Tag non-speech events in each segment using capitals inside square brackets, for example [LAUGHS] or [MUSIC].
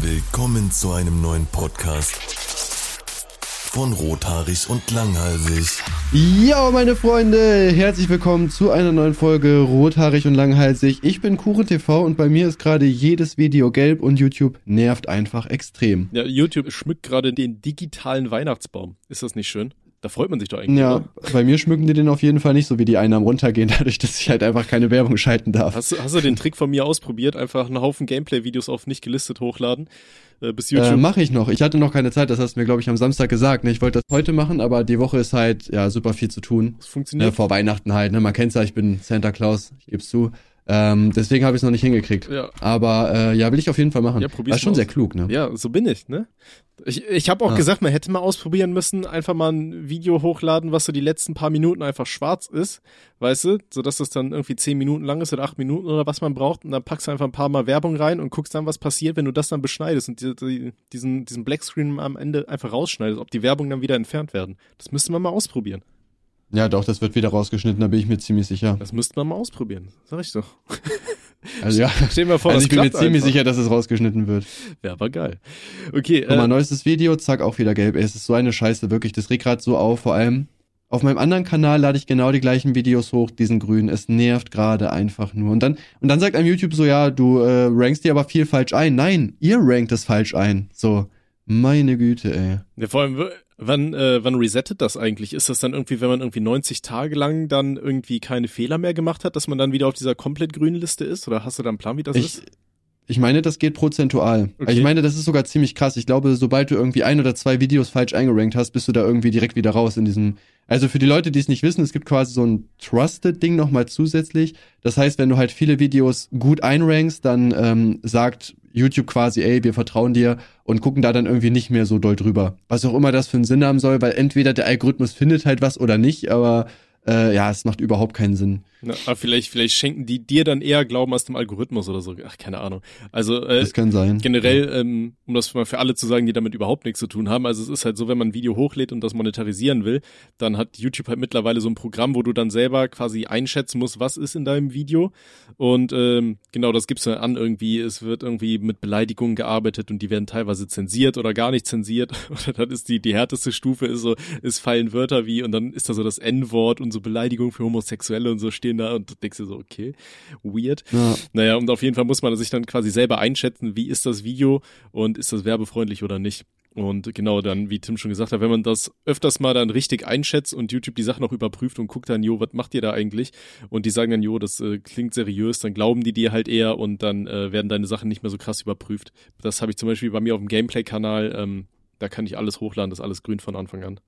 Willkommen zu einem neuen Podcast von Rothaarig und Langhalsig. Ja, meine Freunde, herzlich willkommen zu einer neuen Folge Rothaarig und Langhalsig. Ich bin KurenTV und bei mir ist gerade jedes Video gelb und YouTube nervt einfach extrem. Ja, YouTube schmückt gerade den digitalen Weihnachtsbaum. Ist das nicht schön? Da freut man sich doch eigentlich. Ja, oder? bei mir schmücken die den auf jeden Fall nicht so, wie die Einnahmen runtergehen, [LAUGHS] dadurch, dass ich halt einfach keine Werbung schalten darf. Hast, du- hast du den Trick von mir ausprobiert? Einfach einen Haufen Gameplay-Videos auf nicht gelistet hochladen? Äh, bis YouTube. Äh, mache ich noch. Ich hatte noch keine Zeit, das hast du mir, glaube ich, am Samstag gesagt. Ne? Ich wollte das heute machen, aber die Woche ist halt, ja, super viel zu tun. das funktioniert. vor Weihnachten halt, ne? Man kennt's ja, ich bin Santa Claus, ich geb's zu. Ähm, deswegen habe ich es noch nicht hingekriegt. Ja. Aber äh, ja, will ich auf jeden Fall machen. Ja, probier's War schon mal sehr aus. klug, ne? Ja, so bin ich, ne? Ich, ich habe auch Ah. gesagt, man hätte mal ausprobieren müssen, einfach mal ein Video hochladen, was so die letzten paar Minuten einfach schwarz ist, weißt du, so dass das dann irgendwie zehn Minuten lang ist oder acht Minuten oder was man braucht und dann packst du einfach ein paar Mal Werbung rein und guckst dann, was passiert, wenn du das dann beschneidest und die, die, diesen, diesen Blackscreen am Ende einfach rausschneidest, ob die Werbung dann wieder entfernt werden. Das müsste man mal ausprobieren. Ja, doch, das wird wieder rausgeschnitten, da bin ich mir ziemlich sicher. Das müsste man mal ausprobieren, sag ich doch. [LAUGHS] Also ja, [LAUGHS] dir mal vor, also ich bin mir ziemlich einfach. sicher, dass es rausgeschnitten wird. Ja, aber geil. Okay, Guck mal, äh, neuestes Video, zack, auch wieder gelb. Ey, es ist so eine Scheiße, wirklich, das regt grad so auf, vor allem auf meinem anderen Kanal lade ich genau die gleichen Videos hoch, diesen grünen. Es nervt gerade einfach nur. Und dann, und dann sagt einem YouTube so, ja, du äh, rankst dir aber viel falsch ein. Nein, ihr rankt es falsch ein. So, meine Güte, ey. Ja, vor allem, wann, äh, wann resettet das eigentlich? Ist das dann irgendwie, wenn man irgendwie 90 Tage lang dann irgendwie keine Fehler mehr gemacht hat, dass man dann wieder auf dieser komplett grünen Liste ist? Oder hast du da einen Plan, wie das Ich, ist? ich meine, das geht prozentual. Okay. Ich meine, das ist sogar ziemlich krass. Ich glaube, sobald du irgendwie ein oder zwei Videos falsch eingerankt hast, bist du da irgendwie direkt wieder raus in diesem. Also für die Leute, die es nicht wissen, es gibt quasi so ein Trusted-Ding nochmal zusätzlich. Das heißt, wenn du halt viele Videos gut einrankst, dann ähm, sagt YouTube quasi, ey, wir vertrauen dir und gucken da dann irgendwie nicht mehr so doll drüber. Was auch immer das für einen Sinn haben soll, weil entweder der Algorithmus findet halt was oder nicht, aber äh, ja, es macht überhaupt keinen Sinn. Na, aber vielleicht, vielleicht schenken die dir dann eher Glauben als dem Algorithmus oder so. Ach, keine Ahnung. Also, äh, Das kann sein. generell, ähm, um das mal für alle zu sagen, die damit überhaupt nichts zu tun haben, also es ist halt so, wenn man ein Video hochlädt und das monetarisieren will, dann hat YouTube halt mittlerweile so ein Programm, wo du dann selber quasi einschätzen musst, was ist in deinem Video. Und ähm, genau, das gibst du dann an irgendwie, es wird irgendwie mit Beleidigungen gearbeitet und die werden teilweise zensiert oder gar nicht zensiert. [LAUGHS] Oder dann ist die, die härteste Stufe ist so, es fallen Wörter wie und dann ist da so das N-Wort und so Beleidigung für Homosexuelle und so stehen da und du denkst dir so, okay, weird. Ja. Naja, und auf jeden Fall muss man sich dann quasi selber einschätzen, wie ist das Video und ist das werbefreundlich oder nicht. Und genau dann, wie Tim schon gesagt hat, wenn man das öfters mal dann richtig einschätzt und YouTube die Sachen auch überprüft und guckt dann, jo, was macht ihr da eigentlich? Und die sagen dann, jo, das äh, klingt seriös, dann glauben die dir halt eher und dann äh, werden deine Sachen nicht mehr so krass überprüft. Das habe ich zum Beispiel bei mir auf dem Gameplay-Kanal, ähm, da kann ich alles hochladen, das ist alles grün von Anfang an.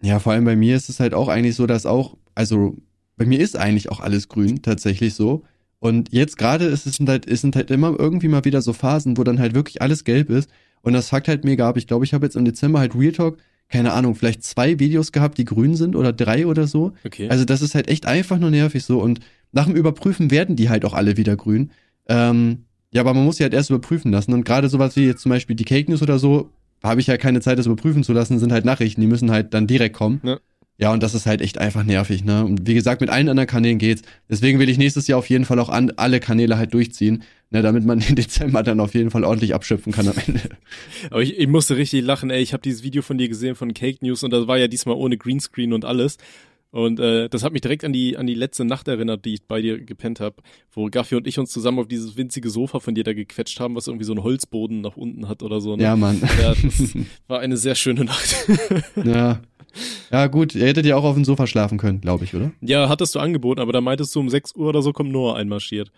Ja, vor allem bei mir ist es halt auch eigentlich so, dass auch, also bei mir ist eigentlich auch alles grün, tatsächlich so. Und jetzt gerade ist es sind halt, es sind halt immer irgendwie mal wieder so Phasen, wo dann halt wirklich alles gelb ist. Und das fuckt halt mega ab. Ich glaube, ich habe jetzt im Dezember halt Real Talk, keine Ahnung, vielleicht zwei Videos gehabt, die grün sind oder drei oder so. Okay. Also das ist halt echt einfach nur nervig so. Und nach dem Überprüfen werden die halt auch alle wieder grün. Ähm, ja, aber man muss sie halt erst überprüfen lassen. Und gerade sowas wie jetzt zum Beispiel die Cake News oder so, habe ich ja keine Zeit, das überprüfen zu lassen, sind halt Nachrichten, die müssen halt dann direkt kommen. Ja. Ja, und das ist halt echt einfach nervig, ne? Und wie gesagt, mit allen anderen Kanälen geht's. Deswegen will ich nächstes Jahr auf jeden Fall auch an, alle Kanäle halt durchziehen, ne, damit man [LAUGHS] im Dezember dann auf jeden Fall ordentlich abschöpfen kann am Ende. Aber ich, ich musste richtig lachen, ey. Ich habe dieses Video von dir gesehen von Cake News und das war ja diesmal ohne Greenscreen und alles. Und äh, das hat mich direkt an die an die letzte Nacht erinnert, die ich bei dir gepennt habe, wo Gaffi und ich uns zusammen auf dieses winzige Sofa von dir da gequetscht haben, was irgendwie so einen Holzboden nach unten hat oder so. Ne? Ja, Mann. Ja, das [LAUGHS] war eine sehr schöne Nacht. ja. Ja, gut, ihr hättet ja auch auf dem Sofa schlafen können, glaube ich, oder? ja, hattest du angeboten, aber da meintest du um 6 Uhr oder so kommt Noah einmarschiert.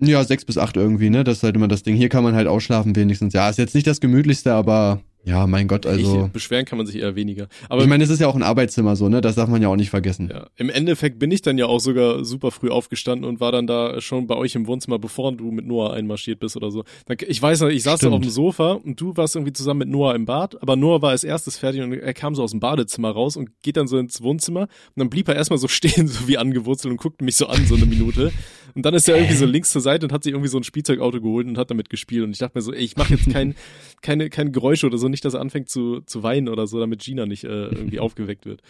Ja, sechs bis acht irgendwie, ne? Das ist halt immer das Ding. Hier kann man halt ausschlafen wenigstens. Ja, ist jetzt nicht das gemütlichste, aber ja, mein Gott, also. ich, beschweren kann man sich eher weniger. Aber ich meine, es ist ja auch ein Arbeitszimmer so, ne? Das darf man ja auch nicht vergessen. Ja, im Endeffekt bin ich dann ja auch sogar super früh aufgestanden und war dann da schon bei euch im Wohnzimmer, bevor du mit Noah einmarschiert bist oder so. Dann- Ich weiß noch, ich saß Stimmt. auf dem Sofa und du warst irgendwie zusammen mit Noah im Bad, aber Noah war als erstes fertig und er kam so aus dem Badezimmer raus und geht dann so ins Wohnzimmer und dann blieb er erstmal so [LAUGHS] stehen, so wie angewurzelt und guckte mich so an, so eine Minute. Und dann ist er irgendwie so links zur Seite und hat sich irgendwie so ein Spielzeugauto geholt und hat damit gespielt und ich dachte mir so, ey, ich mache jetzt kein, [LAUGHS] keine, keine Geräusche oder so, nicht, dass er anfängt zu, zu weinen oder so, damit Gina nicht äh, irgendwie aufgeweckt wird.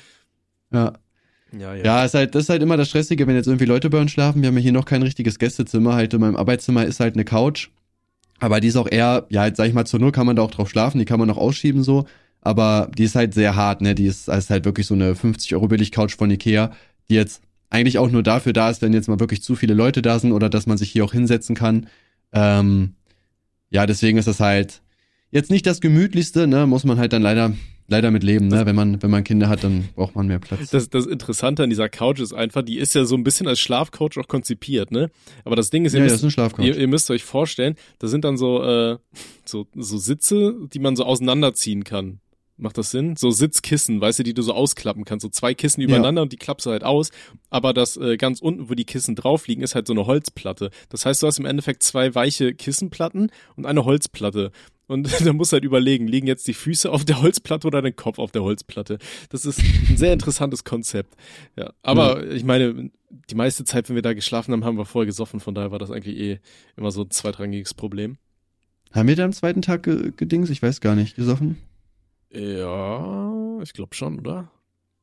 Ja. Ja, Ja, ist halt, das ist halt immer das Stressige, wenn jetzt irgendwie Leute bei uns schlafen. Wir haben ja hier noch kein richtiges Gästezimmer. Halt in meinem Arbeitszimmer ist halt eine Couch. Aber die ist auch eher, ja, sag ich mal, zur Null kann man da auch drauf schlafen, die kann man noch ausschieben so. Aber die ist halt sehr hart, ne? Die ist, ist halt wirklich so eine 50 Euro billig Couch von Ikea, die jetzt eigentlich auch nur dafür da ist, wenn jetzt mal wirklich zu viele Leute da sind oder dass man sich hier auch hinsetzen kann. Ähm, ja, deswegen ist das halt jetzt nicht das gemütlichste, ne? Muss man halt dann leider leider mit leben, ne? Wenn man, wenn man Kinder hat, dann braucht man mehr Platz. Das, das Interessante an dieser Couch ist einfach, die ist ja so ein bisschen als Schlafcouch auch konzipiert, ne? Aber das Ding ist, ihr, ja, müsst, das ist ein Schlafcouch. ihr, ihr müsst euch vorstellen, da sind dann so, äh, so, so Sitze, die man so auseinanderziehen kann. Macht das Sinn? So Sitzkissen, weißt du, die du so ausklappen kannst. So zwei Kissen übereinander und die klappst du halt aus. Aber das äh, ganz unten, wo die Kissen drauf liegen, ist halt so eine Holzplatte. Das heißt, du hast im Endeffekt zwei weiche Kissenplatten und eine Holzplatte. Und [LAUGHS] da musst du halt überlegen, liegen jetzt die Füße auf der Holzplatte oder dein Kopf auf der Holzplatte. Das ist ein sehr interessantes Konzept. Ja, aber ich meine, die meiste Zeit, wenn wir da geschlafen haben, haben wir vorher gesoffen. Von daher war das eigentlich eh immer so ein zweitrangiges Problem. Haben wir da am zweiten Tag ge gedings? Ich weiß gar nicht. Gesoffen? Ja, ich glaube schon, oder?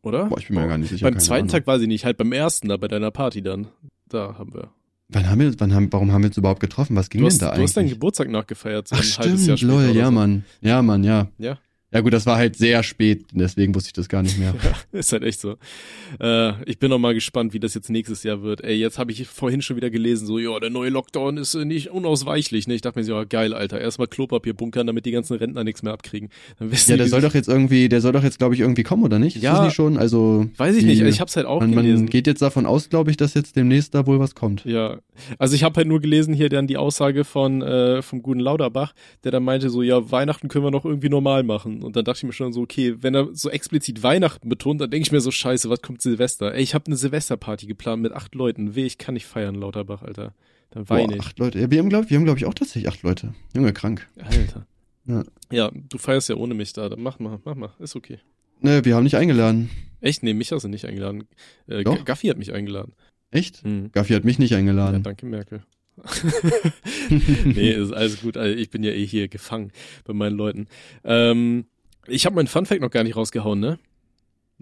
Oder? Boah, ich bin mir gar nicht sicher. Beim zweiten Ahnung. Tag weiß ich nicht, halt beim ersten da bei deiner Party dann. Da haben wir. Wann haben wir, wann haben, warum haben wir uns überhaupt getroffen? Was ging Du denn hast, da du hast deinen eigentlich? Geburtstag nachgefeiert, so Ach ein halbes Jahr stimmt, lol, ja, so. Mann. Ja, Mann, ja. Ja. Ja gut, das war halt sehr spät, deswegen wusste ich das gar nicht mehr. [LAUGHS] Ist halt echt so. Äh, ich bin noch mal gespannt, wie das jetzt nächstes Jahr wird. Ey, jetzt habe ich vorhin schon wieder gelesen, so, ja, der neue Lockdown ist äh, nicht unausweichlich. Ne? Ich dachte mir so, ja, geil, Alter. Erstmal Klopapier bunkern, damit die ganzen Rentner nichts mehr abkriegen. Dann wissen ja, die, der soll doch jetzt irgendwie, der soll doch jetzt, glaube ich, irgendwie kommen, oder nicht? Ist Ja. das nicht schon? Also. Weiß ich die- nicht, ich hab's halt auch man, gelesen. man geht jetzt davon aus, glaube ich, dass jetzt demnächst da wohl was kommt. Ja, also ich habe halt nur gelesen hier dann die Aussage von äh, vom guten Lauterbach, der dann meinte so, ja, Weihnachten können wir noch irgendwie normal machen. Und dann dachte ich mir schon so, okay, wenn er so explizit Weihnachten betont, dann denke ich mir so, scheiße, was kommt Silvester? Ey, ich habe eine Silvesterparty geplant mit acht Leuten. Weh, ich kann nicht feiern, Lauterbach, Alter. Dann Boah, weine ich. acht Leute. Ja, wir haben, glaube glaub ich, auch tatsächlich acht Leute. Junge, krank. Alter. Ja. Ja, du feierst ja ohne mich da. Dann mach mal, mach mal, ist okay. Ne, wir haben nicht eingeladen. Echt? Nee, mich hast du nicht eingeladen. Äh, Doch. Gaffi hat mich eingeladen. Echt? Hm. Gaffi hat mich nicht Ja, eingeladen. danke, Merkel. [LAUGHS] nee, ist alles gut. Also ich bin ja eh hier gefangen bei meinen Leuten. Ähm, ich habe meinen Funfact noch gar nicht rausgehauen, ne?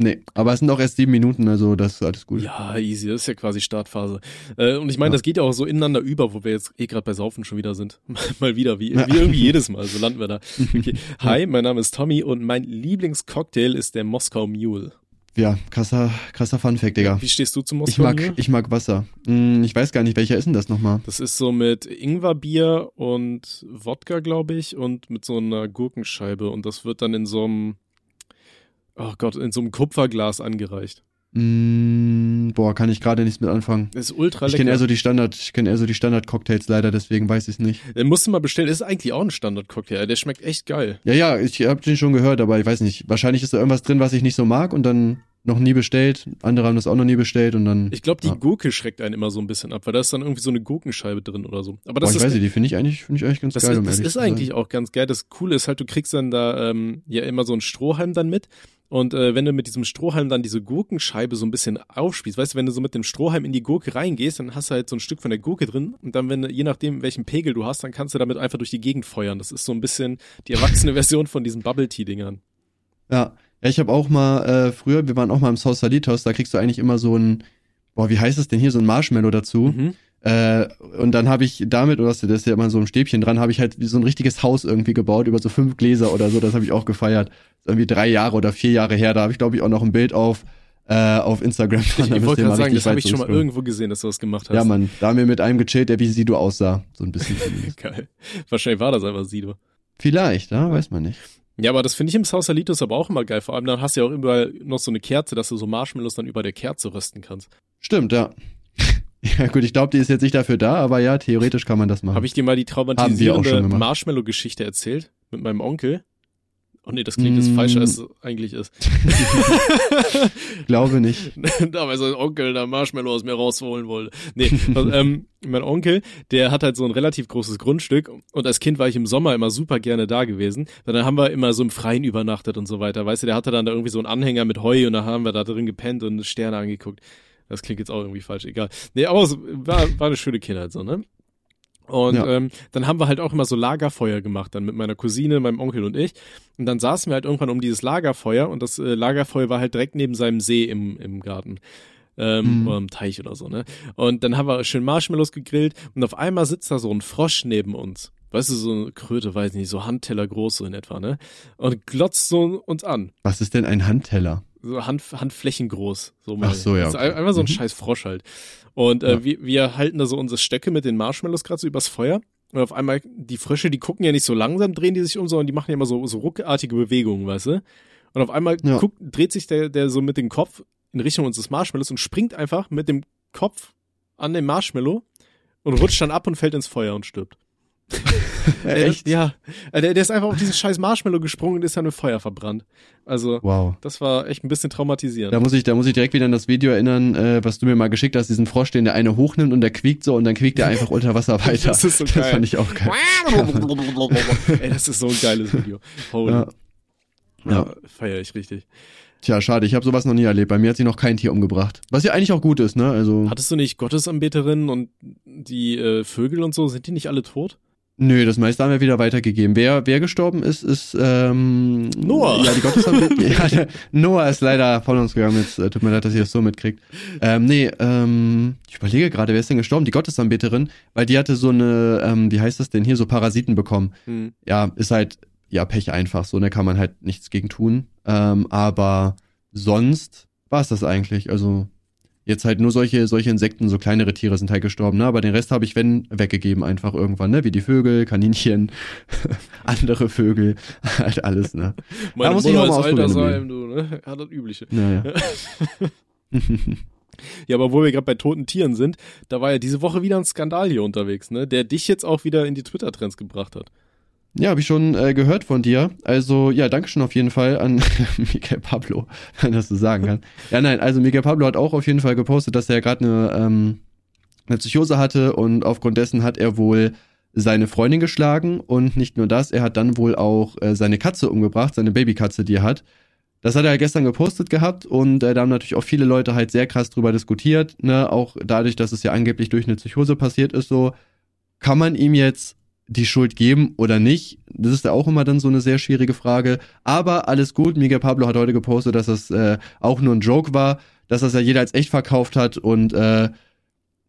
nee, aber es sind auch erst sieben Minuten, also das ist alles gut. Ja, easy. Das ist ja quasi Startphase. Äh, und ich meine, Ja. das geht ja auch so ineinander über, wo wir jetzt eh gerade bei Saufen schon wieder sind. [LAUGHS] Mal wieder, wie, wie irgendwie jedes Mal. So landen wir da. [LAUGHS] Okay. Hi, mein Name ist Tommy und mein Lieblingscocktail ist der Moskau Mule. Ja, krasser, krasser Funfact, Digga. Wie stehst du zum Ich Moskau mag, ich mag Wasser. Hm, ich weiß gar nicht, welcher ist denn das nochmal? Das ist so mit Ingwerbier und Wodka, glaube ich, und mit so einer Gurkenscheibe. Und das wird dann in so einem, oh Gott, in so einem Kupferglas angereicht. Hm, boah, kann ich gerade nichts mit anfangen. Das ist ultra Ich lecker. kenne eher so die Standard, ich kenne eher so die Standard-Cocktails leider, deswegen weiß ich es nicht. Den musst du mal bestellen. Ist eigentlich auch ein Standard-Cocktail. Der schmeckt echt geil. Ja, ja, ich habe den schon gehört, aber ich weiß nicht. Wahrscheinlich ist da irgendwas drin, was ich nicht so mag und dann noch nie bestellt. Andere haben das auch noch nie bestellt und dann. Ich glaube, die Ja. Gurke schreckt einen immer so ein bisschen ab, weil da ist dann irgendwie so eine Gurkenscheibe drin oder so. Aber boah, das ich ist weiß nicht, die finde ich eigentlich, finde ich eigentlich ganz Das, geil. ist, um das ist eigentlich auch ganz geil. Das Coole ist halt, du kriegst dann da ähm, ja immer so einen Strohhalm dann mit. Und äh, wenn du mit diesem Strohhalm dann diese Gurkenscheibe so ein bisschen aufspießt, weißt du, wenn du so mit dem Strohhalm in die Gurke reingehst, dann hast du halt so ein Stück von der Gurke drin. Und dann, wenn du, je nachdem, welchen Pegel du hast, dann kannst du damit einfach durch die Gegend feuern. Das ist so ein bisschen die erwachsene [LAUGHS] Version von diesen Bubble-Tea-Dingern. Ja, ja, ich habe auch mal äh, früher, wir waren auch mal im South Salitos, da kriegst du eigentlich immer so ein, boah, wie heißt das denn hier, so ein Marshmallow dazu. Mhm. Äh, und dann habe ich damit, oder das ist ja immer so ein Stäbchen dran, habe ich halt so ein richtiges Haus irgendwie gebaut, über so fünf Gläser oder so, das habe ich auch gefeiert. Das irgendwie drei Jahre oder vier Jahre her, da habe ich glaube ich auch noch ein Bild auf, äh, auf Instagram. Ich, ich wollte gerade sagen, das habe ich schon mal irgendwo gesehen, dass du das gemacht hast. Ja, Mann, da haben wir mit einem gechillt, der wie Sido aussah. So ein bisschen. [LAUGHS] Geil. Wahrscheinlich war das einfach Sido. Vielleicht, ja, weiß man nicht. Ja, aber das finde ich im Sausalitos aber auch immer geil. Vor allem dann hast du ja auch überall noch so eine Kerze, dass du so Marshmallows dann über der Kerze rösten kannst. Stimmt, ja. [LAUGHS] Ja gut, ich glaube, die ist jetzt nicht dafür da, aber ja, theoretisch kann man das machen. Habe ich dir mal die traumatisierende. Marshmallow-Geschichte erzählt mit meinem Onkel? Oh nee, das klingt jetzt Mm. falscher, als es eigentlich ist. [LAUGHS] glaube nicht. [LAUGHS] da weil sein Onkel da Marshmallow aus mir rausholen wollte. Nee, also, [LAUGHS] ähm, mein Onkel, der hat halt so ein relativ großes Grundstück und als Kind war ich im Sommer immer super gerne da gewesen. Dann haben wir immer so im Freien übernachtet und so weiter. Weißt du, der hatte dann da irgendwie so einen Anhänger mit Heu und da haben wir da drin gepennt und Sterne angeguckt. Das klingt jetzt auch irgendwie falsch, egal. Nee, aber so, war, war eine schöne Kindheit so, ne? Und Ja. ähm, dann haben wir halt auch immer so Lagerfeuer gemacht, dann mit meiner Cousine, meinem Onkel und ich. Und dann saßen wir halt irgendwann um dieses Lagerfeuer und das äh, Lagerfeuer war halt direkt neben seinem See im, im Garten. Ähm, Mhm. Oder im Teich oder so, ne? Und dann haben wir schön Marshmallows gegrillt und auf einmal sitzt da so ein Frosch neben uns. weißt du, so eine Kröte, weiß nicht, so Handteller groß so in etwa, ne? Und glotzt so uns an. Was ist denn ein Handteller? So Hand, Handflächen groß. So mal. Ach so, ja, Das ist okay. einfach so ein Mhm. scheiß Frosch halt. Und äh, Ja. wir, wir halten da so unsere Stöcke mit den Marshmallows gerade so übers Feuer. Und auf einmal, die Frösche, die gucken ja nicht so langsam, drehen die sich um, sondern die machen ja immer so, so ruckartige Bewegungen, weißt du? Und auf einmal Ja. guckt, dreht sich der, der so mit dem Kopf in Richtung unseres Marshmallows und springt einfach mit dem Kopf an den Marshmallow und rutscht dann ab und fällt ins Feuer und stirbt. Echt? Ja. Äh, Der, der ist einfach auf diesen scheiß Marshmallow gesprungen und ist dann mit Feuer verbrannt. Also, Wow. das war echt ein bisschen traumatisierend. Da muss ich, da muss ich direkt wieder an das Video erinnern, äh, was du mir mal geschickt hast, diesen Frosch, den der eine hochnimmt und der quiekt so und dann quiekt er [LAUGHS] einfach unter Wasser weiter. Das ist so das geil. fand ich auch geil. [LAUGHS] Ey, das ist so ein geiles Video. Holy. Ja. Ja, Ja. feier ich richtig. Tja, schade, ich habe sowas noch nie erlebt. Bei mir hat sich noch kein Tier umgebracht. Was ja eigentlich auch gut ist, ne? Also. Hattest du nicht Gottesanbeterinnen und die äh, Vögel und so, sind die nicht alle tot? Nö, das meiste haben wir wieder weitergegeben. Wer, wer gestorben ist, ist ähm, Noah. Ja, die Gottesanbeter. [LAUGHS] ja, der, Noah ist leider von uns gegangen. Jetzt äh, tut mir leid, dass ihr das so mitkriegt. Ähm, nee, ähm, ich überlege gerade, wer ist denn gestorben? Die Gottesanbeterin, weil die hatte so eine, ähm, wie heißt das denn hier, so Parasiten bekommen. Hm. Ja, ist halt, ja, Pech einfach. So, da kann man halt nichts gegen tun. Ähm, aber sonst war es das eigentlich. Also jetzt halt nur solche, solche Insekten, so kleinere Tiere sind halt gestorben, ne? Aber den Rest habe ich, wenn, weggegeben einfach irgendwann, ne? Wie die Vögel, Kaninchen, [LAUGHS] andere Vögel, [LAUGHS] halt alles, ne? Meine muss ich Mutter auch mal ist alter ausprobieren Salm, du, ne? [LAUGHS] Ja, das Übliche. Naja. Ja, aber wo wir gerade bei toten Tieren sind, da war ja diese Woche wieder ein Skandal hier unterwegs, ne? Der dich jetzt auch wieder in die Twitter-Trends gebracht hat. Ja, habe ich schon äh, gehört von dir. Also ja, danke schon auf jeden Fall an [LAUGHS] Miguel Pablo, wenn das so sagen kann. Ja, nein, also Miguel Pablo hat auch auf jeden Fall gepostet, dass er gerade eine, ähm, eine Psychose hatte und aufgrund dessen hat er wohl seine Freundin geschlagen und nicht nur das, er hat dann wohl auch äh, seine Katze umgebracht, seine Babykatze, die er hat. Das hat er gestern gepostet gehabt und äh, da haben natürlich auch viele Leute halt sehr krass drüber diskutiert, ne, auch dadurch, dass es ja angeblich durch eine Psychose passiert ist, so kann man ihm jetzt die Schuld geben oder nicht? Das ist ja auch immer dann so eine sehr schwierige Frage. Aber alles gut. Miguel Pablo hat heute gepostet, dass das äh, auch nur ein Joke war, dass das ja jeder als echt verkauft hat und äh,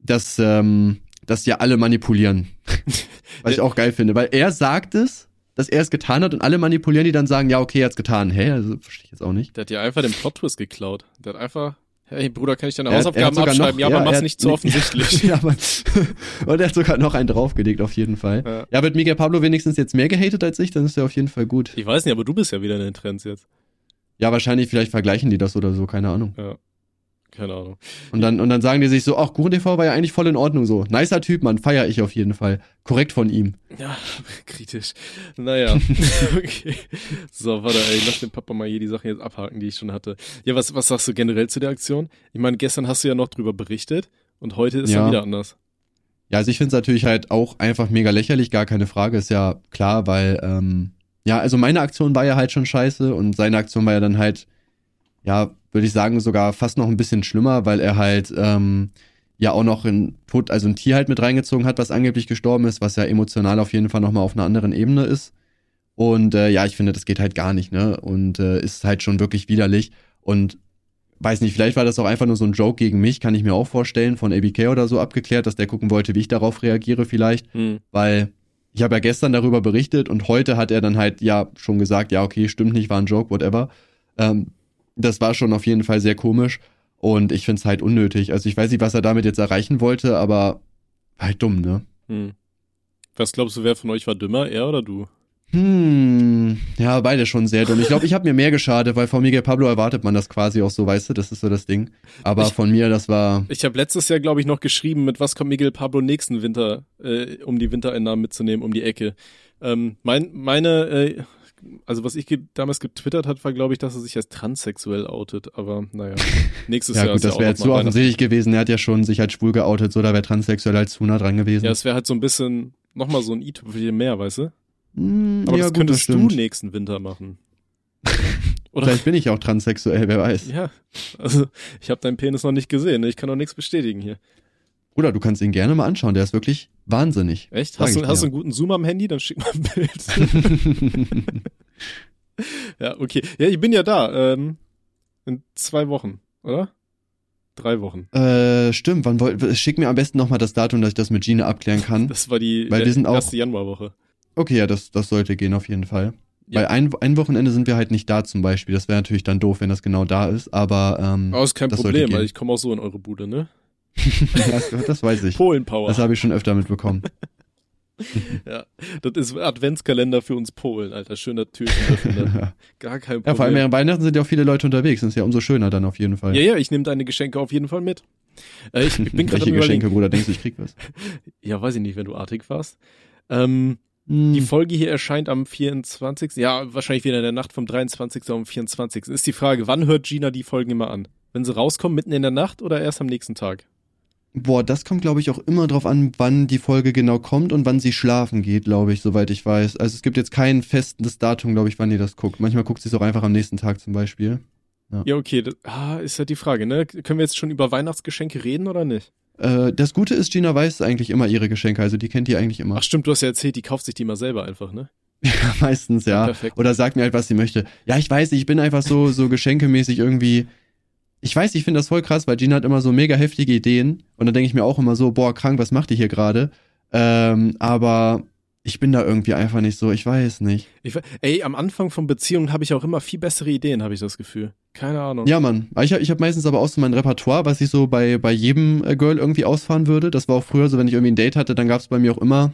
dass ähm, das ja alle manipulieren. [LAUGHS] Was ich auch geil finde, weil er sagt es, dass er es getan hat und alle manipulieren, die dann sagen, ja, okay, er hat's getan. Hä? Also verstehe ich jetzt auch nicht. Der hat dir einfach den Plot-Twist geklaut. Der hat einfach, hey Bruder, kann ich deine Er- er Hausaufgaben sogar abschreiben? noch- ja, aber er mach's hat- nicht so offensichtlich. [LAUGHS] ja, aber, und er hat sogar noch einen draufgelegt, auf jeden Fall. Ja. Ja, wird Miguel Pablo wenigstens jetzt mehr gehatet als ich, dann ist er auf jeden Fall gut. Ich weiß nicht, aber du bist ja wieder in den Trends jetzt. Ja, wahrscheinlich, vielleicht vergleichen die das oder so, keine Ahnung. Ja. Keine Ahnung. Und dann, und dann sagen die sich so, ach, Kuchen TV war ja eigentlich voll in Ordnung so. Nicer Typ, Mann, feier ich auf jeden Fall. Korrekt von ihm. Ja, [LAUGHS] kritisch. Naja, [LAUGHS] okay. So, warte, ey, lass den Papa mal hier die Sachen jetzt abhaken, die ich schon hatte. Ja, was, was sagst du generell zu der Aktion? Ich meine, gestern hast du ja noch drüber berichtet und heute ist Ja. wieder anders. Ja, also ich finde es natürlich halt auch einfach mega lächerlich, gar keine Frage, ist ja klar, weil, ähm, ja, also meine Aktion war ja halt schon scheiße und seine Aktion war ja dann halt, ja, würde ich sagen, sogar fast noch ein bisschen schlimmer, weil er halt, ähm, ja auch noch ein Tod, also ein Tier halt mit reingezogen hat, was angeblich gestorben ist, was ja emotional auf jeden Fall nochmal auf einer anderen Ebene ist. Und äh, ja, ich finde, das geht halt gar nicht, ne? Und äh, ist halt schon wirklich widerlich. Und weiß nicht, vielleicht war das auch einfach nur so ein Joke gegen mich, kann ich mir auch vorstellen, von ABK oder so abgeklärt, dass der gucken wollte, wie ich darauf reagiere vielleicht, Hm. weil ich habe ja gestern darüber berichtet und heute hat er dann halt ja schon gesagt, ja, okay, stimmt nicht, war ein Joke, whatever. Ähm, das war schon auf jeden Fall sehr komisch und ich finde es halt unnötig. Also ich weiß nicht, was er damit jetzt erreichen wollte, aber halt dumm, ne? Hm. Was glaubst du, wer von euch war dümmer, er oder du? Hm, ja, beide schon sehr dumm. Ich glaube, ich habe mir mehr geschadet, weil von Miguel Pablo erwartet man das quasi auch so, weißt du, das ist so das Ding. Aber Ich- von mir, das war, Ich habe letztes Jahr, glaube ich, noch geschrieben, mit was kommt Miguel Pablo nächsten Winter, äh, um die Wintereinnahmen mitzunehmen, um die Ecke. Ähm, mein, meine, äh, also was ich damals getwittert hat, war, glaube ich, dass er sich als transsexuell outet. Aber naja, [LAUGHS] nächstes ja Jahr gut, das wäre jetzt so offensichtlich gewesen. Er hat ja schon sich als schwul geoutet, so da wäre transsexuell als zu nah dran gewesen. Ja, es wäre halt so ein bisschen nochmal so ein i-Tüpfelchen mehr, weißt du? Hm, Aber ja, das gut, könntest du nächsten Winter machen. [LAUGHS] Oder? Vielleicht bin ich auch transsexuell, wer weiß. Ja, also ich habe deinen Penis noch nicht gesehen. Ich kann noch nichts bestätigen hier. Bruder, du kannst ihn gerne mal anschauen, der ist wirklich wahnsinnig. Echt? Hast du, hast du einen guten Zoom am Handy? Dann schick mal ein Bild. [LAUGHS] [LAUGHS] ja, okay. Ja, ich bin ja da. Ähm, in zwei Wochen, oder? Drei Wochen. äh, stimmt, wann wollt, schick mir am besten nochmal das Datum, dass ich das mit Gina abklären kann. Das war die Weil wir sind auch- erste Januarwoche. Okay, ja, das, das sollte gehen auf jeden Fall. Ja. Weil ein, ein Wochenende sind wir halt nicht da zum Beispiel. Das wäre natürlich dann doof, wenn das genau da ist, aber ähm, Aber ist kein Problem, weil ich komme auch so in eure Bude, ne? [LAUGHS] das, das weiß ich. Polen-Power. Das habe ich schon öfter mitbekommen. [LAUGHS] Ja, das ist Adventskalender für uns Polen, Alter. Schöner ja, [LAUGHS] Gar kein vor allem Problem. während Weihnachten sind ja auch viele Leute unterwegs. Das ist ja umso schöner dann auf jeden Fall. Ja, ja, ich nehme deine Geschenke auf jeden Fall mit. Äh, ich, ich bin gerade Welche am überlegen. Geschenke, Bruder, denkst du, ich krieg was? Ja, weiß ich nicht, wenn du artig warst. Ähm, Hm, Die Folge hier erscheint am 24. Ja, wahrscheinlich wieder in der Nacht vom 23. auf den 24. Ist die Frage, wann hört Gina die Folgen immer an? Wenn sie rauskommen, mitten in der Nacht oder erst am nächsten Tag? Boah, das kommt, glaube ich, auch immer drauf an, wann die Folge genau kommt und wann sie schlafen geht, glaube ich, soweit ich weiß. Also es gibt jetzt kein festes Datum, glaube ich, wann ihr das guckt. Manchmal guckt sie es auch einfach am nächsten Tag zum Beispiel. Ja, okay, das, ah, ist halt die Frage, ne? Können wir jetzt schon über Weihnachtsgeschenke reden oder nicht? Äh, das Gute ist, Gina weiß eigentlich immer ihre Geschenke, also die kennt die eigentlich immer. Ach stimmt, du hast ja erzählt, die kauft sich die mal selber einfach, ne? [LAUGHS] Meistens, ja. Perfekt. Oder sagt mir halt, was sie möchte. Ja, ich weiß, ich bin einfach so, so geschenkemäßig irgendwie. Ich weiß, ich finde das voll krass, weil Gina hat immer so mega heftige Ideen. Und dann denke ich mir auch immer so, boah, krank, was macht die hier gerade? Ähm, aber ich bin da irgendwie einfach nicht so, ich weiß nicht. Ich, ey, am Anfang von Beziehungen habe ich auch immer viel bessere Ideen, habe ich das Gefühl. Keine Ahnung. Ja, Mann. Ich, hab- ich habe meistens aber auch so mein Repertoire, was ich so bei, bei jedem äh, Girl irgendwie ausfahren würde. Das war auch früher so, wenn ich irgendwie ein Date hatte, dann gab es bei mir auch immer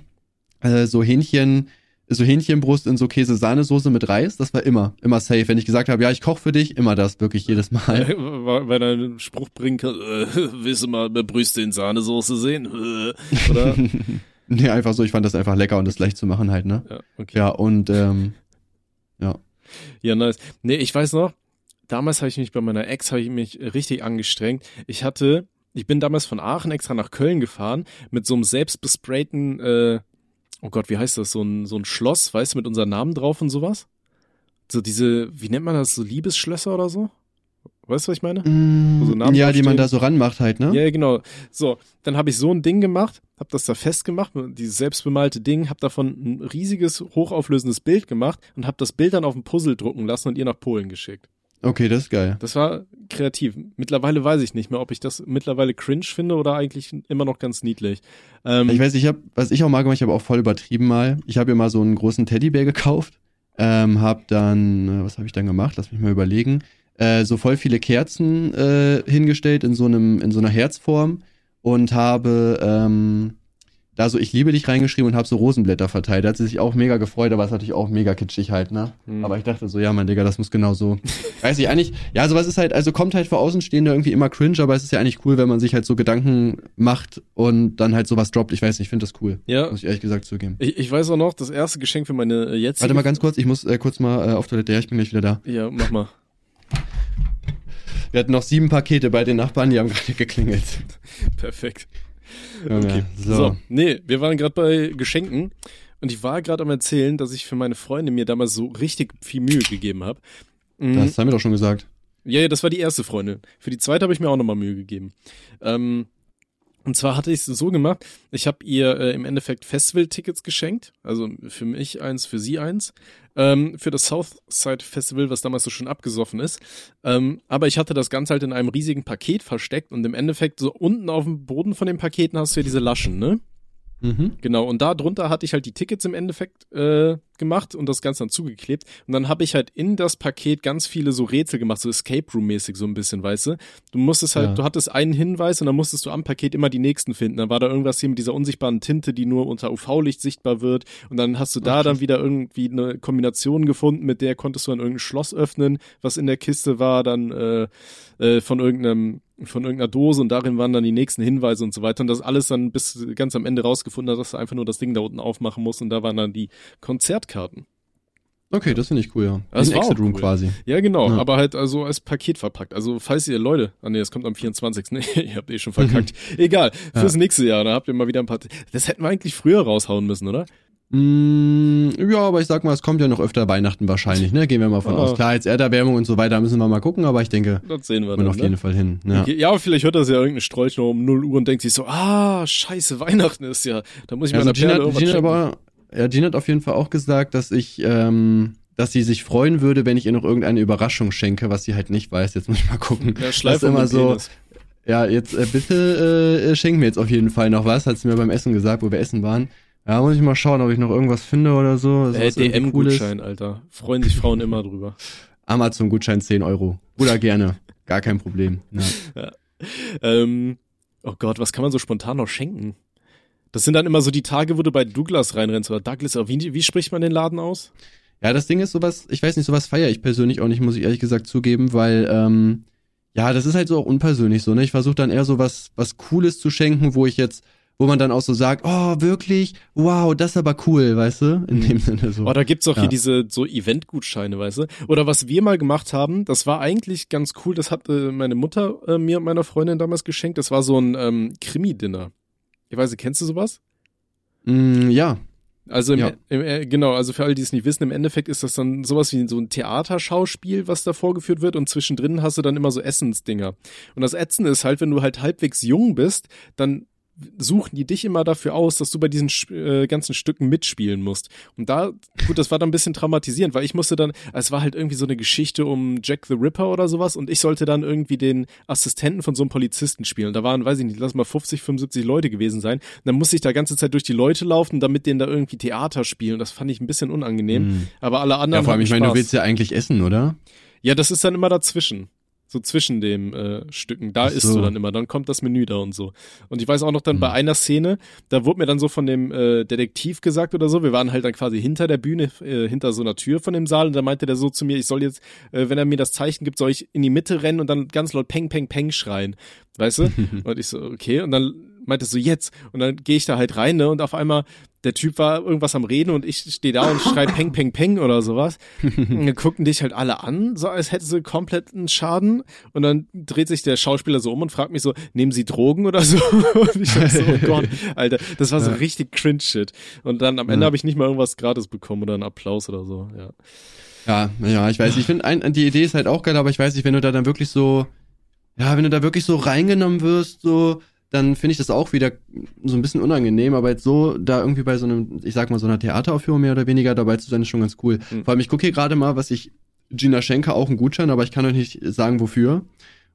äh, so Hähnchen, so Hähnchenbrust in so Käse-Sahnesoße mit Reis. Das war immer, immer safe. Wenn ich gesagt habe, ja, ich koche für dich, immer das, wirklich jedes Mal. [LAUGHS] Weil weil er einen Spruch bringen kann, äh, willst du mal eine Brüste in Sahnesoße sehen? Äh, Oder? [LAUGHS] nee, einfach so, ich fand das einfach lecker und das leicht zu machen halt, ne? ja, okay. Ja, und ähm, Ja, nice. Nee, ich weiß noch, damals habe ich mich bei meiner Ex, habe ich mich richtig angestrengt. Ich hatte, ich bin damals von Aachen extra nach Köln gefahren mit so einem selbstbesprayten, äh, oh Gott, wie heißt das, so ein, so ein Schloss, weißt du, mit unserem Namen drauf und sowas? So diese, wie nennt man das, so Liebesschlösser oder so? Weißt du, was ich meine? mm, so ja, die man da so ranmacht halt, ne? Ja, ja, genau. So, dann habe ich so ein Ding gemacht, habe das da festgemacht, dieses selbstbemalte Ding, habe davon ein riesiges, hochauflösendes Bild gemacht und habe das Bild dann auf ein Puzzle drucken lassen und ihr nach Polen geschickt. Okay, das ist geil. Das war kreativ. Mittlerweile weiß ich nicht mehr, ob ich das mittlerweile cringe finde oder eigentlich immer noch ganz niedlich. Ähm, Ich weiß, ich habe, was ich auch mal gemacht, ich habe auch voll übertrieben mal. Ich habe mir mal so einen großen Teddybär gekauft, ähm, hab dann, äh, was habe ich dann gemacht? Lass mich mal überlegen. Äh, so voll viele Kerzen äh, hingestellt in so einem, in so einer Herzform und habe ähm, da so ich liebe dich reingeschrieben und habe so Rosenblätter verteilt. Da hat sie sich auch mega gefreut, aber es ist natürlich auch mega kitschig halt, ne? Hm. Aber ich dachte so, ja, mein Digga, das muss genau so. [LAUGHS] Weiß ich eigentlich, ja, sowas ist halt, also kommt halt für Außenstehende irgendwie immer cringe, aber es ist ja eigentlich cool, wenn man sich halt so Gedanken macht und dann halt sowas droppt. Ich weiß nicht, ich finde das cool. ja, Muss ich ehrlich gesagt zugeben. ich, ich weiß auch noch, das erste Geschenk für meine äh, jetzige... Warte mal ganz kurz, ich muss äh, kurz mal äh, auf Toilette. Ja, ich bin gleich wieder da. Ja, mach mal. Wir hatten noch sieben Pakete bei den Nachbarn, die haben [LAUGHS] gerade geklingelt. Perfekt. [LAUGHS] Okay, so. so. Nee, wir waren gerade bei Geschenken und ich war gerade am erzählen, dass ich für meine Freunde mir damals so richtig viel Mühe gegeben habe. Das haben wir doch schon gesagt. Ja, ja, das war die erste Freundin. Für die zweite habe ich mir auch nochmal Mühe gegeben. Ähm, und zwar hatte ich es so gemacht, ich habe ihr äh, im Endeffekt Festival-Tickets geschenkt, also für mich eins, für sie eins, ähm, für das Southside Festival, was damals so schon abgesoffen ist. Ähm, aber ich hatte das Ganze halt in einem riesigen Paket versteckt und im Endeffekt so unten auf dem Boden von den Paketen hast du ja diese Laschen, ne? Mhm. Genau, und da drunter hatte ich halt die Tickets im Endeffekt äh, gemacht und das Ganze dann zugeklebt. Und dann habe ich halt in das Paket ganz viele so Rätsel gemacht, so Escape Room-mäßig so ein bisschen, weißt du? Du musstest halt, Ja. du hattest einen Hinweis und dann musstest du am Paket immer die nächsten finden. Dann war da irgendwas hier mit dieser unsichtbaren Tinte, die nur unter UV-Licht sichtbar wird. Und dann hast du da Ach, dann wieder irgendwie eine Kombination gefunden, mit der konntest du dann irgendein Schloss öffnen, was in der Kiste war, dann äh, äh, von irgendeinem von irgendeiner Dose und darin waren dann die nächsten Hinweise und so weiter und das alles dann bis ganz am Ende rausgefunden hat, dass du einfach nur das Ding da unten aufmachen musst und da waren dann die Konzertkarten. Okay, das finde ich cool, ja. Das war Exit Room cool. quasi. Ja, genau, Ja. aber halt also als Paket verpackt. Also falls ihr Leute, ah nee, das kommt am 24. [LAUGHS] Nee, ihr habt eh schon verkackt. [LAUGHS] Egal, fürs nächste Jahr, da habt ihr mal wieder ein paar. Das hätten wir eigentlich früher raushauen müssen, oder? Mm, ja, aber ich sag mal, es kommt ja noch öfter Weihnachten wahrscheinlich, ne? Gehen wir mal von Ah. aus. Klar, jetzt Erderwärmung und so weiter müssen wir mal gucken, aber ich denke, Das sehen wir dann. auf ne? jeden Fall hin. Ja. Okay, ja, vielleicht hört das ja irgendein Strolch noch um 0 Uhr und denkt sich so, ah, scheiße, Weihnachten ist ja, da muss ich Also meiner Gina, Perle Gina, schenken. aber, ja, Gina hat auf jeden Fall auch gesagt, dass ich, ähm, dass sie sich freuen würde, wenn ich ihr noch irgendeine Überraschung schenke, was sie halt nicht weiß. Jetzt muss ich mal gucken. Ja, das ist immer so. Penis. Ja, jetzt äh, bitte äh, schenk mir jetzt auf jeden Fall noch was, hat sie mir beim Essen gesagt, wo wir essen waren. Ja, muss ich mal schauen, ob ich noch irgendwas finde oder so. Äh. DM-Gutschein, Alter. Freuen sich Frauen immer drüber. [LAUGHS] Amazon-Gutschein 10 Euro. Oder gerne. Gar kein Problem. [LAUGHS] Ja. Ähm, oh Gott, was kann man so spontan noch schenken? Das sind dann immer so die Tage, wo du bei Douglas reinrennst oder Douglas. Wie, wie spricht man den Laden aus? Ja, das Ding ist sowas, ich weiß nicht, sowas feiere ich persönlich auch nicht, muss ich ehrlich gesagt zugeben, weil, ähm, ja, das ist halt so auch unpersönlich so, ne? Ich versuche dann eher so was, was Cooles zu schenken, wo ich jetzt, wo man dann auch so sagt, oh, wirklich? Wow, das ist aber cool, weißt du? In dem Sinne so. Oh, da gibt's auch Ja. hier diese so Event-Gutscheine, weißt du? Oder was wir mal gemacht haben, das war eigentlich ganz cool. Das hat äh, meine Mutter äh, mir und meiner Freundin damals geschenkt. Das war so ein ähm, Krimi-Dinner. Ich weiß nicht, kennst du sowas? Mm, ja. Also im, Ja. im, äh, genau, also für alle, die es nicht wissen, im Endeffekt ist das dann sowas wie so ein Theaterschauspiel, was da vorgeführt wird und zwischendrin hast du dann immer so Essensdinger. Und das Ätzende ist halt, wenn du halt halbwegs jung bist, dann suchen die dich immer dafür aus, dass du bei diesen äh, ganzen Stücken mitspielen musst. Und da, gut, das war dann ein bisschen traumatisierend, weil ich musste dann, es war halt irgendwie so eine Geschichte um Jack the Ripper oder sowas und ich sollte dann irgendwie den Assistenten von so einem Polizisten spielen. Da waren, weiß ich nicht, lass mal 50, 75 Leute gewesen sein. Und dann musste ich da ganze Zeit durch die Leute laufen, damit denen da irgendwie Theater spielen. Das fand ich ein bisschen unangenehm. Mm. Aber alle anderen Ja, vor allem, ich meine, du willst ja eigentlich essen, oder? Ja, das ist dann immer dazwischen. So zwischen den äh, Stücken. Da Ach isst so. du dann immer. Dann kommt das Menü da und so. Und ich weiß auch noch dann Hm. bei einer Szene, da wurde mir dann so von dem äh, Detektiv gesagt oder so, wir waren halt dann quasi hinter der Bühne, äh, hinter so einer Tür von dem Saal und da meinte der so zu mir, ich soll jetzt, äh, wenn er mir das Zeichen gibt, soll ich in die Mitte rennen und dann ganz laut Peng, Peng, Peng schreien. Weißt du? [LAUGHS] und ich so, okay. Und dann meinte so, jetzt. Und dann gehe ich da halt rein, ne? Und auf einmal, der Typ war irgendwas am Reden und ich stehe da und schrei Peng, Peng, Peng oder sowas. Und dann gucken dich halt alle an, so als hätte sie kompletten Schaden. Und dann dreht sich der Schauspieler so um und fragt mich so, nehmen Sie Drogen oder so? [LAUGHS] Und ich so, oh Gott, Alter, das war so Ja. richtig Cringe-Shit. Und dann am Ende Ja. habe ich nicht mal irgendwas gratis bekommen oder einen Applaus oder so, ja. Ja, ja, ich weiß, ich finde, die Idee ist halt auch geil, aber ich weiß nicht, wenn du da dann wirklich so, ja, wenn du da wirklich so reingenommen wirst, so, dann finde ich das auch wieder so ein bisschen unangenehm, aber jetzt so, da irgendwie bei so einem, ich sag mal, so einer Theateraufführung mehr oder weniger dabei zu sein, ist schon ganz cool. Mhm. Vor allem, ich gucke hier gerade mal, was ich Gina schenke, auch einen Gutschein, aber ich kann euch nicht sagen, wofür.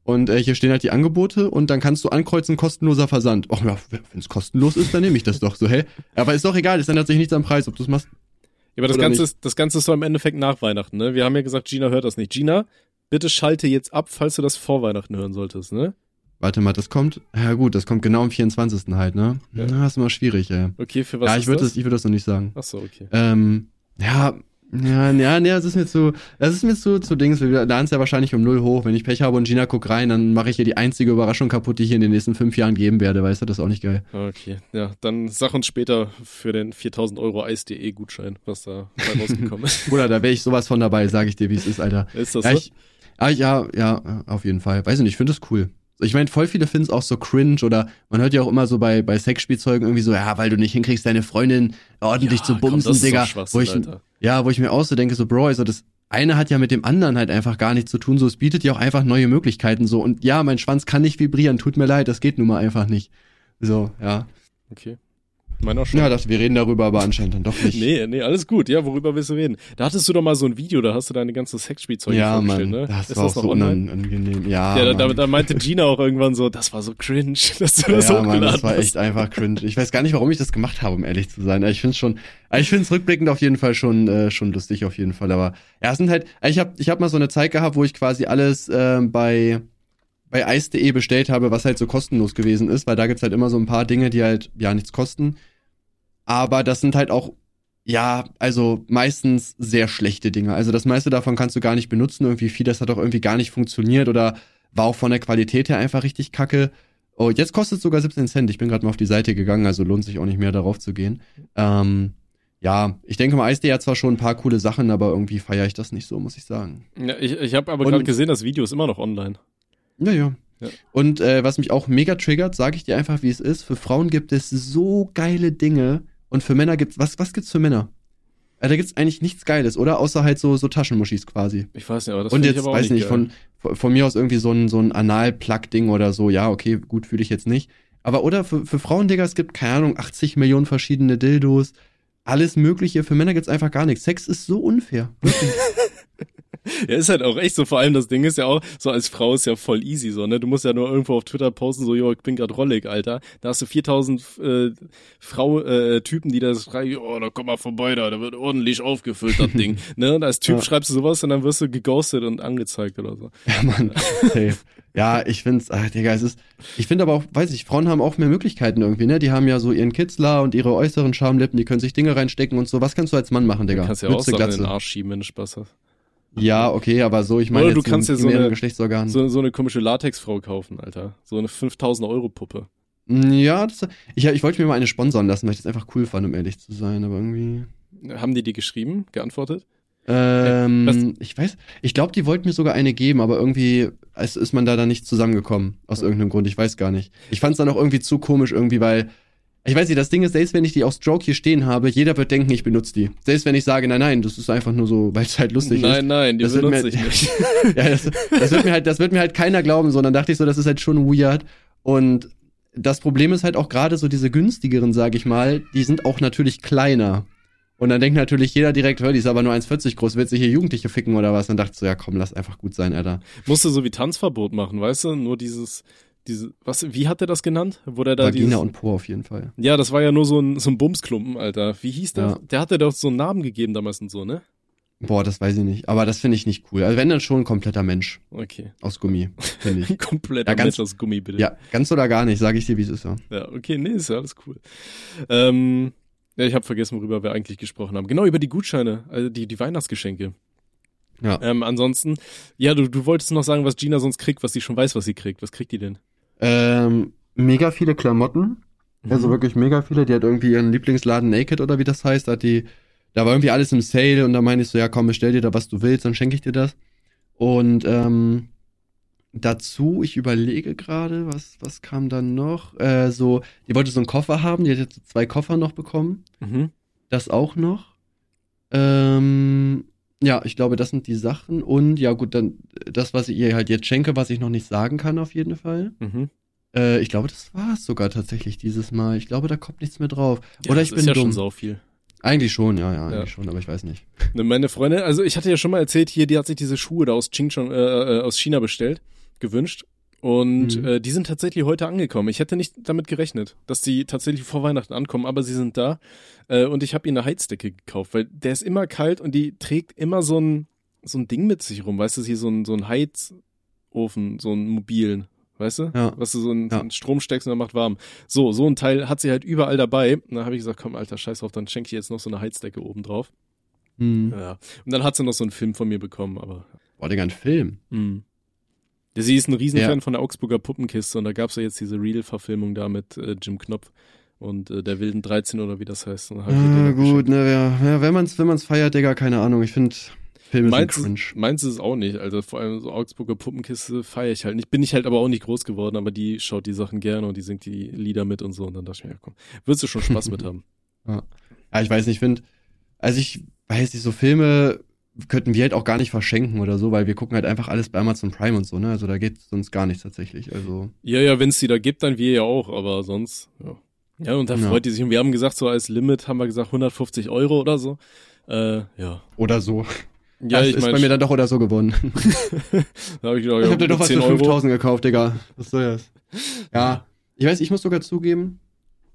Und äh, hier stehen halt die Angebote und dann kannst du ankreuzen, kostenloser Versand. Och ja, wenn es kostenlos ist, dann nehme ich das doch so, hä? Aber ist doch egal, es ändert sich nichts am Preis, ob du es machst. Ja, aber das Ganze, nicht? ist, das Ganze ist so im Endeffekt nach Weihnachten, ne? Wir haben ja gesagt, Gina hört das nicht. Gina, bitte schalte jetzt ab, falls du das vor Weihnachten hören solltest, ne? Warte mal, das kommt, ja gut, das kommt genau am 24. halt, ne? Ja. Das ist immer schwierig, ey. Okay, für was ja, ich würde das? das, ich würde das noch nicht sagen. Ach so, okay. Ähm, ja, ja, ja, nee, das ist mir zu, das ist mir zu, zu Dings, wir laden es ja wahrscheinlich um null hoch. Wenn ich Pech habe und Gina guckt rein, dann mache ich hier die einzige Überraschung kaputt, die ich hier in den nächsten fünf Jahren geben werde, weißt du, das ist auch nicht geil. Okay, ja, dann sag uns später für den 4000 Euro Eis.de Gutschein, was da rausgekommen ist. [LAUGHS] Bruder, da wäre ich sowas von dabei, sage ich dir, wie es ist, Alter. Ist das Ja, so? ich, ah, ja, ja, auf jeden Fall. Weiß ich nicht, ich finde das cool. Ich meine, voll viele finden es auch so cringe oder man hört ja auch immer so bei, bei Sexspielzeugen irgendwie so, ja, weil du nicht hinkriegst, deine Freundin ordentlich Ja, zu komm, bumsen, doch Digga. Schwachsinn, Wo ich, Alter. ja, wo ich mir auch so denke, so, Bro, also das eine hat ja mit dem anderen halt einfach gar nichts zu tun, so, es bietet ja auch einfach neue Möglichkeiten, so. Und ja, mein Schwanz kann nicht vibrieren, tut mir leid, das geht nun mal einfach nicht. So, ja. Okay. Meiner schon. Ja, dachte, wir reden darüber, aber anscheinend dann doch [LAUGHS] nicht. Nee, nee, alles gut. Ja, worüber willst du reden? Da hattest du doch mal so ein Video, da hast du deine ganze Sexspielzeuge ja, vorgestellt, Mann, ne? das Ist war das auch noch so unangenehm. Ja, Ja, da, da, da meinte [LAUGHS] Gina auch irgendwann so, das war so cringe, [LAUGHS] dass du das ja, hochgeladen Mann, das war echt einfach cringe. Ich weiß gar nicht, warum ich das gemacht habe, um ehrlich zu sein. Ich finde schon, ich finde es rückblickend auf jeden Fall schon äh, schon lustig auf jeden Fall. Aber ja, es sind halt, ich habe ich hab mal so eine Zeit gehabt, wo ich quasi alles ähm, bei bei ice.de bestellt habe, was halt so kostenlos gewesen ist, weil da gibt's halt immer so ein paar Dinge, die halt ja nichts kosten. Aber das sind halt auch ja, also meistens sehr schlechte Dinge. Also das meiste davon kannst du gar nicht benutzen. Irgendwie viel, das hat auch irgendwie gar nicht funktioniert oder war auch von der Qualität her einfach richtig kacke. Oh, jetzt kostet es sogar 17 Cent. Ich bin gerade mal auf die Seite gegangen, also lohnt sich auch nicht mehr darauf zu gehen. Ähm, ja, ich denke mal, ISD hat zwar schon ein paar coole Sachen, aber irgendwie feiere ich das nicht so, muss ich sagen. Ja, ich ich habe aber gerade gesehen, das Video ist immer noch online. Ja, ja. Ja. Und äh, was mich auch mega triggert, sage ich dir einfach, wie es ist. Für Frauen gibt es so geile Dinge und für Männer gibt's was was gibt's für Männer? Äh, da gibt's eigentlich nichts Geiles, oder? Außer halt so so Taschenmuschis quasi. Ich weiß nicht, aber das und finde ich jetzt aber auch weiß nicht nicht geil. von, von von mir aus irgendwie so ein so ein Anal-Plug-Ding oder so. Ja, okay, gut fühle ich jetzt nicht. Aber oder für, für Frauen, Digga, es gibt keine Ahnung 80 Millionen verschiedene Dildos, alles Mögliche. Für Männer gibt's einfach gar nichts. Sex ist so unfair. [LAUGHS] Ja, ist halt auch echt so. Vor allem das Ding ist ja auch, so als Frau ist ja voll easy so, ne? Du musst ja nur irgendwo auf Twitter posten, so, jo, ich bin grad rollig, Alter. Da hast du 4000 äh, Frau, äh, Typen, die das schreiben, oh, da komm mal vorbei da, da wird ordentlich aufgefüllt, das Ding. [LAUGHS] ne? Und als Typ Ja. schreibst du sowas und dann wirst du geghostet und angezeigt oder so. Ja, Mann. Safe. Ja, ich find's, ach, Digga, es ist, ich finde aber auch, weiß ich, Frauen haben auch mehr Möglichkeiten irgendwie, ne? Die haben ja so ihren Kitzler und ihre äußeren Schamlippen, die können sich Dinge reinstecken und so. Was kannst du als Mann machen, Digga? Du kannst ja auch in den Arsch schieben, wenn du Spaß hast. Ja, okay, aber so, ich meine Oder du kannst dir so eine- Geschlechtsorgan. So, so eine komische Latexfrau kaufen, Alter. So eine 5000 Euro Puppe. Mm, Ja, das, ich, ich wollte mir mal eine sponsern lassen, weil ich das einfach cool fand, um ehrlich zu sein, aber irgendwie. Haben die die geschrieben, geantwortet? Ähm, was- ich weiß, ich glaube, die wollten mir sogar eine geben, aber irgendwie ist, ist man da dann nicht zusammengekommen. Aus irgendeinem Grund, ich weiß gar nicht. Ich fand es dann auch irgendwie zu komisch irgendwie, weil, ich weiß nicht, das Ding ist, selbst wenn ich die auf Stroke hier stehen habe, jeder wird denken, ich benutze die. Selbst wenn ich sage, nein, nein, das ist einfach nur so, weil es halt lustig nein, ist. nein, die Das benutze mir- ich nicht. [LAUGHS] Ja, das, das wird mir halt, das wird mir halt keiner glauben, sondern dachte ich so, das ist halt schon weird. Und das Problem ist halt auch gerade so diese günstigeren, sag ich mal, die sind auch natürlich kleiner. Und dann denkt natürlich jeder direkt, hör, die ist aber nur 1,40 groß, wird sich hier Jugendliche ficken oder was? Und dachte so, ja komm, lass einfach gut sein, Alter. Musste so wie Tanzverbot machen, weißt du? Nur dieses, diese, was, wie hat er das genannt? Wo der da Vagina dieses, und Po auf jeden Fall. Ja, das war ja nur so ein, so ein Bumsklumpen, Alter. Wie hieß der? Ja. Der hatte doch so einen Namen gegeben damals und so, ne? Boah, das weiß ich nicht. Aber das finde ich nicht cool. Also wenn dann schon ein kompletter Mensch Okay. aus Gummi, finde ich. [LAUGHS] Komplett Ja, ganz- Mensch aus Gummi, bitte. Ja, ganz oder gar nicht, sage ich dir, wie es ist. Ja. Ja, okay, nee, ist ja alles cool. Ähm, ja, ich habe vergessen, worüber wir eigentlich gesprochen haben. Genau, über die Gutscheine, also die, die Weihnachtsgeschenke. Ja. Ähm, ansonsten, ja, du, du wolltest noch sagen, was Gina sonst kriegt, was sie schon weiß, was sie kriegt. Was kriegt die denn? Ähm, mega viele Klamotten. Also Mhm. wirklich mega viele. Die hat irgendwie ihren Lieblingsladen Naked oder wie das heißt. Hat die, da war irgendwie alles im Sale und da meine ich so, ja komm, bestell dir da, was du willst, dann schenke ich dir das. Und ähm, dazu, ich überlege gerade, was, was kam dann noch? Äh, so, die wollte so einen Koffer haben, die hat jetzt zwei Koffer noch bekommen. Mhm. Das auch noch. Ähm, ja, ich glaube, das sind die Sachen. Und ja, gut, dann das, was ich ihr halt jetzt schenke, was ich noch nicht sagen kann, auf jeden Fall. Mhm. Äh, ich glaube, das war es sogar tatsächlich dieses Mal. Ich glaube, da kommt nichts mehr drauf. Ja, Oder das ich ist bin ja dumm. schon sau viel. Eigentlich schon, ja, ja, eigentlich Ja. schon, aber ich weiß nicht. [LAUGHS] Ne, Meine Freundin, also ich hatte ja schon mal erzählt, hier, die hat sich diese Schuhe da aus Chingchong, äh, äh, aus China bestellt, gewünscht. Und Mhm. äh, die sind tatsächlich heute angekommen. Ich hätte nicht damit gerechnet, dass die tatsächlich vor Weihnachten ankommen, aber sie sind da. Äh, und ich habe ihnen eine Heizdecke gekauft, weil der ist immer kalt und die trägt immer so ein, so ein Ding mit sich rum. Weißt du, hier so ein, so ein Heizofen, so einen mobilen. Weißt du? Ja. Was du so in, so Ja. in Strom steckst und dann macht warm. So, so ein Teil hat sie halt überall dabei. Und dann habe ich gesagt, komm, alter, scheiß drauf, dann schenke ich jetzt noch so eine Heizdecke oben drauf. Hm. Ja. Und dann hat sie noch so einen Film von mir bekommen, aber. Boah, Digga, ein Film. Mhm. Ja, sie ist ein Riesenfan Ja. von der Augsburger Puppenkiste und da gab's ja jetzt diese Real-Verfilmung da mit äh, Jim Knopf und äh, der wilden 13 oder wie das heißt. Den Ah, noch gut, ne, ja, ja, wenn man's, wenn man's feiert, Digga, keine Ahnung. Ich finde, Filme Meins, sind cringe. meins ist es auch nicht. Also vor allem so Augsburger Puppenkiste feiere ich halt nicht. Bin ich halt aber auch nicht groß geworden, aber die schaut die Sachen gerne und die singt die Lieder mit und so. Und dann dachte ich mir, ja komm, würdest du schon Spaß mit [LAUGHS] haben. Ja, ich weiß nicht, ich finde, also ich weiß nicht, so Filme könnten wir halt auch gar nicht verschenken oder so, weil wir gucken halt einfach alles bei Amazon Prime und so, ne? Also da geht sonst gar nichts tatsächlich. Also, Ja, ja, wenn es die da gibt, dann wir ja auch, aber sonst, ja. Ja, und da Ja. freut die sich. Und wir haben gesagt, so als Limit haben wir gesagt 150 Euro oder so. Äh, ja. oder so. Ja, das ich ist meine, bei mir dann doch oder so gewonnen. [LAUGHS] da habe ich gedacht, ich ja, hab dir doch was 10 für Euro. 5000 gekauft, Digga. Was soll das? Ja, ich weiß, ich muss sogar zugeben,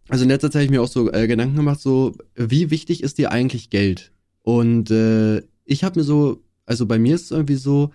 also in letzter Zeit habe ich mir auch so äh, Gedanken gemacht, so, wie wichtig ist dir eigentlich Geld? Und äh, ich habe mir so, also bei mir ist es irgendwie so,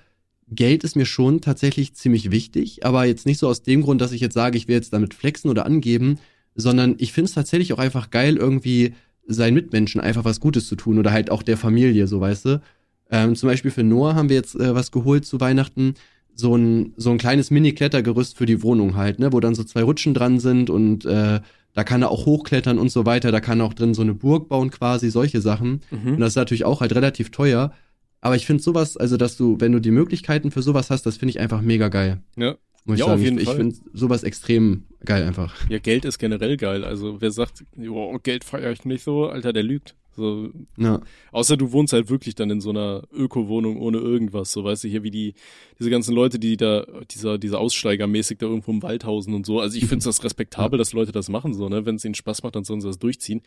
Geld ist mir schon tatsächlich ziemlich wichtig, aber jetzt nicht so aus dem Grund, dass ich jetzt sage, ich will jetzt damit flexen oder angeben, sondern ich finde es tatsächlich auch einfach geil, irgendwie seinen Mitmenschen einfach was Gutes zu tun oder halt auch der Familie, so weißt du. Ähm, zum Beispiel für Noah haben wir jetzt äh, was geholt zu Weihnachten, so ein, so ein kleines Mini-Klettergerüst für die Wohnung halt, ne, wo dann so zwei Rutschen dran sind und äh, da kann er auch hochklettern und so weiter, da kann er auch drin so eine Burg bauen quasi, solche Sachen. Und Mhm. das ist natürlich auch halt relativ teuer. Aber ich finde sowas, also dass du, wenn du die Möglichkeiten für sowas hast, das finde ich einfach mega geil. Ja. Muss ich Ja, sagen. auf jeden ich Fall. ich finde sowas extrem geil einfach. ja, Geld ist generell geil. Also wer sagt, jo, Geld feiere ich nicht so, Alter, der lügt. So, Ja. Außer du wohnst halt wirklich dann in so einer Öko-Wohnung ohne irgendwas, so weißt du, hier wie die, diese ganzen Leute, die da, dieser, dieser Aussteigermäßig da irgendwo im Wald hausen und so. Also ich finde das respektabel, dass Leute das machen, so, ne? Wenn es ihnen Spaß macht, dann sollen sie das durchziehen.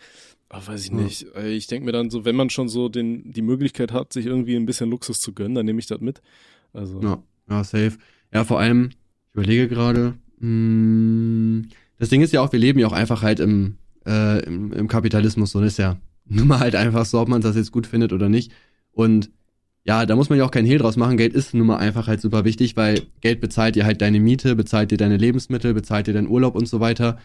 Aber weiß ich nicht. Äh, Ich denke mir dann so, wenn man schon so den, die Möglichkeit hat, sich irgendwie ein bisschen Luxus zu gönnen, dann nehme ich das mit. Also, Ja, ja, safe. Ja, vor allem, ich überlege gerade, mh, das Ding ist ja auch, wir leben ja auch einfach halt im, äh, im, im Kapitalismus, so ist ja [LAUGHS] nun mal halt einfach so, ob man das jetzt gut findet oder nicht. Und ja, da muss man ja auch kein Hehl draus machen. Geld ist nun mal einfach halt super wichtig, weil Geld bezahlt dir halt deine Miete, bezahlt dir deine Lebensmittel, bezahlt dir deinen Urlaub und so weiter.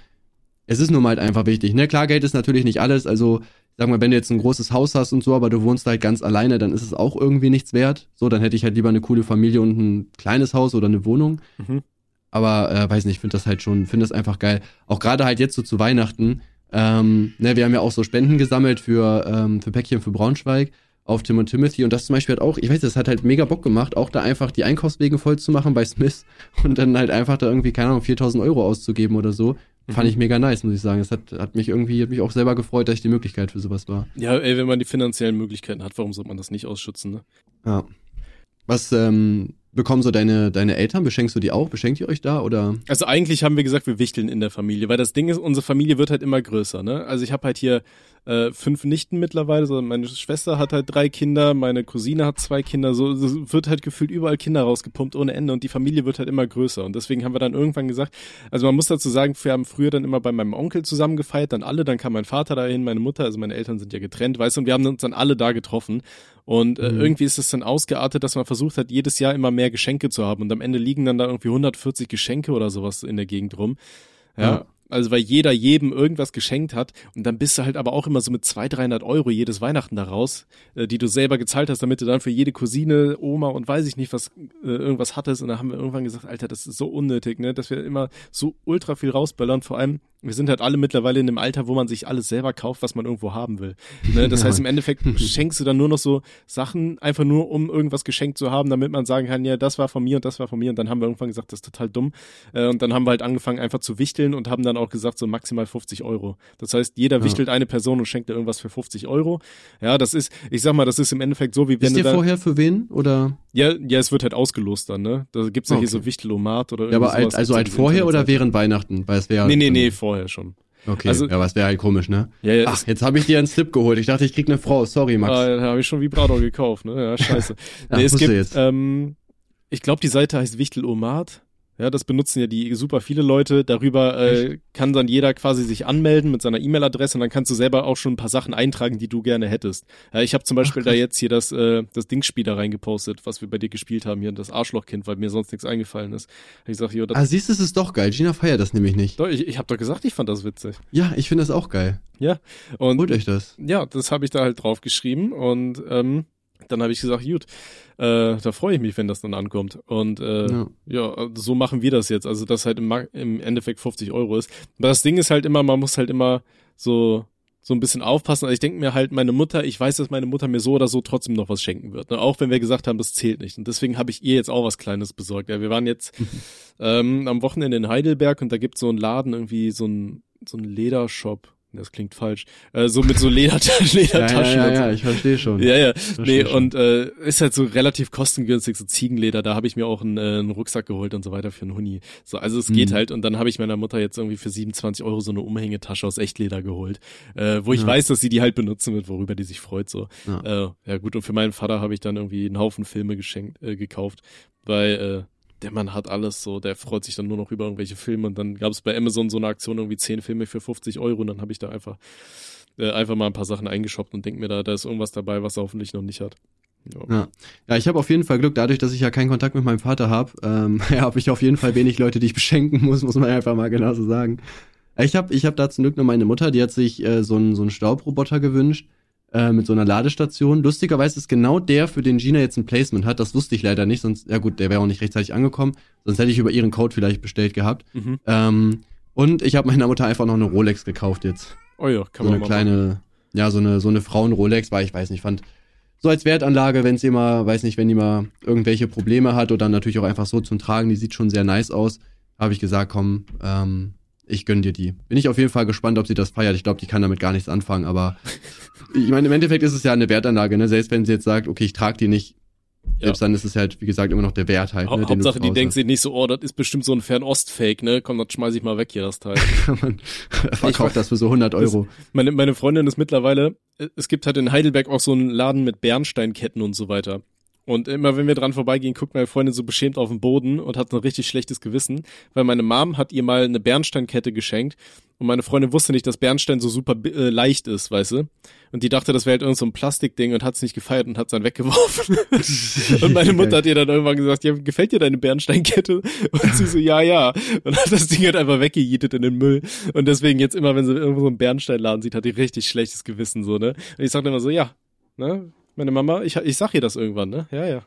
Es ist nun mal halt einfach wichtig. Ne, klar, Geld ist natürlich nicht alles. Also, sag mal, wenn du jetzt ein großes Haus hast und so, aber du wohnst halt ganz alleine, dann ist es auch irgendwie nichts wert. So, dann hätte ich halt lieber eine coole Familie und ein kleines Haus oder eine Wohnung. Mhm. Aber äh, weiß nicht, ich finde das halt schon, finde das einfach geil. Auch gerade halt jetzt so zu Weihnachten. Ähm, ne, wir haben ja auch so Spenden gesammelt für, ähm, für Päckchen für Braunschweig auf Tim und Timothy und das zum Beispiel hat auch, ich weiß, das hat halt mega Bock gemacht, auch da einfach die Einkaufswege voll zu machen bei Smith [LAUGHS] und dann halt einfach da irgendwie, keine Ahnung, 4000 Euro auszugeben oder so. Fand Mhm. ich mega nice, muss ich sagen. Das hat, hat mich irgendwie, hat mich auch selber gefreut, dass ich die Möglichkeit für sowas war. ja, ey, wenn man die finanziellen Möglichkeiten hat, warum sollte man das nicht ausschützen, ne? Ja. Was ähm, bekommen so deine, deine Eltern? Beschenkst du die auch? Beschenkt ihr euch da oder? Also eigentlich haben wir gesagt, wir wichteln in der Familie, weil das Ding ist, unsere Familie wird halt immer größer, ne? Also ich habe halt hier äh, fünf Nichten mittlerweile, so meine Schwester hat halt drei Kinder, meine Cousine hat zwei Kinder, so wird halt gefühlt überall Kinder rausgepumpt ohne Ende und die Familie wird halt immer größer und deswegen haben wir dann irgendwann gesagt, also man muss dazu sagen, wir haben früher dann immer bei meinem Onkel zusammen gefeiert, dann alle, dann kam mein Vater dahin, meine Mutter, also meine Eltern sind ja getrennt, weißt du, und wir haben uns dann alle da getroffen und äh, Mhm. irgendwie ist es dann ausgeartet, dass man versucht hat, jedes Jahr immer mehr Geschenke zu haben und am Ende liegen dann da irgendwie 140 Geschenke oder sowas in der Gegend rum. Ja. Also weil jeder jedem irgendwas geschenkt hat und dann bist du halt aber auch immer so mit 200, 300 Euro jedes Weihnachten daraus, äh, die du selber gezahlt hast, damit du dann für jede Cousine, Oma und weiß ich nicht was äh, irgendwas hattest. Und da haben wir irgendwann gesagt, Alter, das ist so unnötig, ne, dass wir immer so ultra viel rausböllern, vor allem wir sind halt alle mittlerweile in dem Alter, wo man sich alles selber kauft, was man irgendwo haben will. Ne? Das Ja, heißt, im Endeffekt [LAUGHS] schenkst du dann nur noch so Sachen, einfach nur um irgendwas geschenkt zu haben, damit man sagen kann, ja, das war von mir und das war von mir. Und dann haben wir irgendwann gesagt, das ist total dumm. Äh, und dann haben wir halt angefangen, einfach zu wichteln und haben dann auch gesagt, so maximal 50 Euro. Das heißt, jeder Ja. wichtelt eine Person und schenkt dir irgendwas für 50 Euro. Ja, das ist, ich sag mal, das ist im Endeffekt so, wie wenn Wisst du da, vorher für wen? Oder? ja, ja, es wird halt ausgelost dann, ne? Da gibt's ja hier Okay. so Wichtelomat oder Ja, aber irgendwie halt, also halt vorher oder während Weihnachten? Weil es wäre. Nee, nee, nee, vorher schon. Okay, Also- ja, aber es wäre halt komisch, ne? Ja, ja, Ach, jetzt habe ich dir einen Slip geholt. Ich dachte, ich krieg eine Frau. Sorry, Max. Ah, da habe ich schon Vibrator gekauft, ne? Ja, scheiße. [LAUGHS] Nee, es gibt, jetzt. ähm, ich glaube, die Seite heißt Wichtelomat. Ja, das benutzen ja die super viele Leute. Darüber äh, kann dann jeder quasi sich anmelden mit seiner E-Mail-Adresse und dann kannst du selber auch schon ein paar Sachen eintragen, die du gerne hättest. Ja, ich habe zum Beispiel da jetzt hier das, äh, das Dingspiel da reingepostet, was wir bei dir gespielt haben, hier das Arschlochkind, weil mir sonst nichts eingefallen ist. Ich sag, jo, das, ah, siehst du, es ist doch geil. Gina feiert das nämlich nicht. doch, ich, ich habe doch gesagt, ich fand das witzig. Ja, ich finde das auch geil. Und Holt euch das. ja, das habe ich da halt drauf geschrieben und ähm, dann habe ich gesagt, gut, äh, da freue ich mich, wenn das dann ankommt. Und äh, ja. Ja. so machen wir das jetzt. Also das halt im, im Endeffekt 50 Euro ist. Aber das Ding ist halt immer, man muss halt immer so so ein bisschen aufpassen. Also ich denke mir halt, meine Mutter, ich weiß, dass meine Mutter mir so oder so trotzdem noch was schenken wird. Ne? Auch wenn wir gesagt haben, das zählt nicht. Und deswegen habe ich ihr jetzt auch was Kleines besorgt. Ja, wir waren jetzt [LAUGHS] ähm, am Wochenende in Heidelberg und da gibt so einen Laden, irgendwie so ein, so ein Ledershop. Das klingt falsch. Äh, so mit so Leder [LAUGHS] Ja, ja, Ledertaschen. ja, und so. ja, ich verstehe schon. Ja, ja. Nee, schon. und äh, ist halt so relativ kostengünstig, so Ziegenleder. Da habe ich mir auch einen, äh, einen Rucksack geholt und so weiter für einen Huni. So, also es geht Mhm. halt. Und dann habe ich meiner Mutter jetzt irgendwie für 27 Euro so eine Umhängetasche aus Echtleder geholt, äh, wo ich Ja. weiß, dass sie die halt benutzen wird, worüber die sich freut. So. Ja. Äh, ja gut, und für meinen Vater habe ich dann irgendwie einen Haufen Filme geschenkt, äh, gekauft, weil äh, der Mann hat alles so, der freut sich dann nur noch über irgendwelche Filme und dann gab es bei Amazon so eine Aktion, irgendwie 10 Filme für 50 Euro und dann habe ich da einfach äh, einfach mal ein paar Sachen eingeshoppt und denk mir da, da ist irgendwas dabei, was er hoffentlich noch nicht hat. Ja. Ja, ja ich habe auf jeden Fall Glück, dadurch, dass ich ja keinen Kontakt mit meinem Vater habe, ähm, [LAUGHS] ja, habe ich auf jeden Fall wenig Leute, die ich beschenken muss, muss man einfach mal genauso sagen. Ich habe ich hab da zum Glück nur meine Mutter, die hat sich äh, so einen so einen Staubroboter gewünscht äh, mit so einer Ladestation. Lustigerweise ist genau der, für den Gina jetzt ein Placement hat. Das wusste ich leider nicht, sonst, ja gut, der wäre auch nicht rechtzeitig angekommen. Sonst hätte ich über ihren Code vielleicht bestellt gehabt. Mhm. Ähm, und ich habe meiner Mutter einfach noch eine Rolex gekauft jetzt Oh ja, kann so man eine mal kleine, ja, so eine, so eine Frauen-Rolex, weil ich weiß nicht, fand so als Wertanlage, wenn sie mal, weiß nicht, wenn die mal irgendwelche Probleme hat oder natürlich auch einfach so zum Tragen, die sieht schon sehr nice aus, habe ich gesagt, komm, ähm, ich gönn dir die. Bin ich auf jeden Fall gespannt, ob sie das feiert. Ich glaube, die kann damit gar nichts anfangen, aber ich meine, im Endeffekt ist es ja eine Wertanlage, ne? Selbst wenn sie jetzt sagt, okay, ich trage die nicht, Ja. selbst dann ist es halt, wie gesagt, immer noch der Wert halt. Ne, den Hauptsache, die denkt sich nicht so, oh, das ist bestimmt so ein Fernost-Fake, ne? Komm, das schmeiß ich mal weg hier, das Teil. [LAUGHS] Man verkauft das für so 100 Euro. Meine, meine Freundin ist mittlerweile, es gibt halt in Heidelberg auch so einen Laden mit Bernsteinketten und so weiter. Und immer wenn wir dran vorbeigehen, guckt meine Freundin so beschämt auf den Boden und hat ein richtig schlechtes Gewissen, weil meine Mom hat ihr mal eine Bernsteinkette geschenkt und meine Freundin wusste nicht, dass Bernstein so super äh, leicht ist, weißt du? Und die dachte, das wäre halt irgend so ein Plastikding und hat es nicht gefeiert und hat es dann weggeworfen. [LAUGHS] und meine Mutter hat ihr dann irgendwann gesagt, ja, gefällt dir deine Bernsteinkette? Und sie so, ja, ja. Und hat das Ding halt einfach weggejietet in den Müll. Und deswegen jetzt immer, wenn sie irgendwo so einen Bernsteinladen sieht, hat die richtig schlechtes Gewissen, so, ne? Und ich sag immer so, ja, ne? Meine Mama, ich, ich sag ihr das irgendwann, ne? Ja, ja.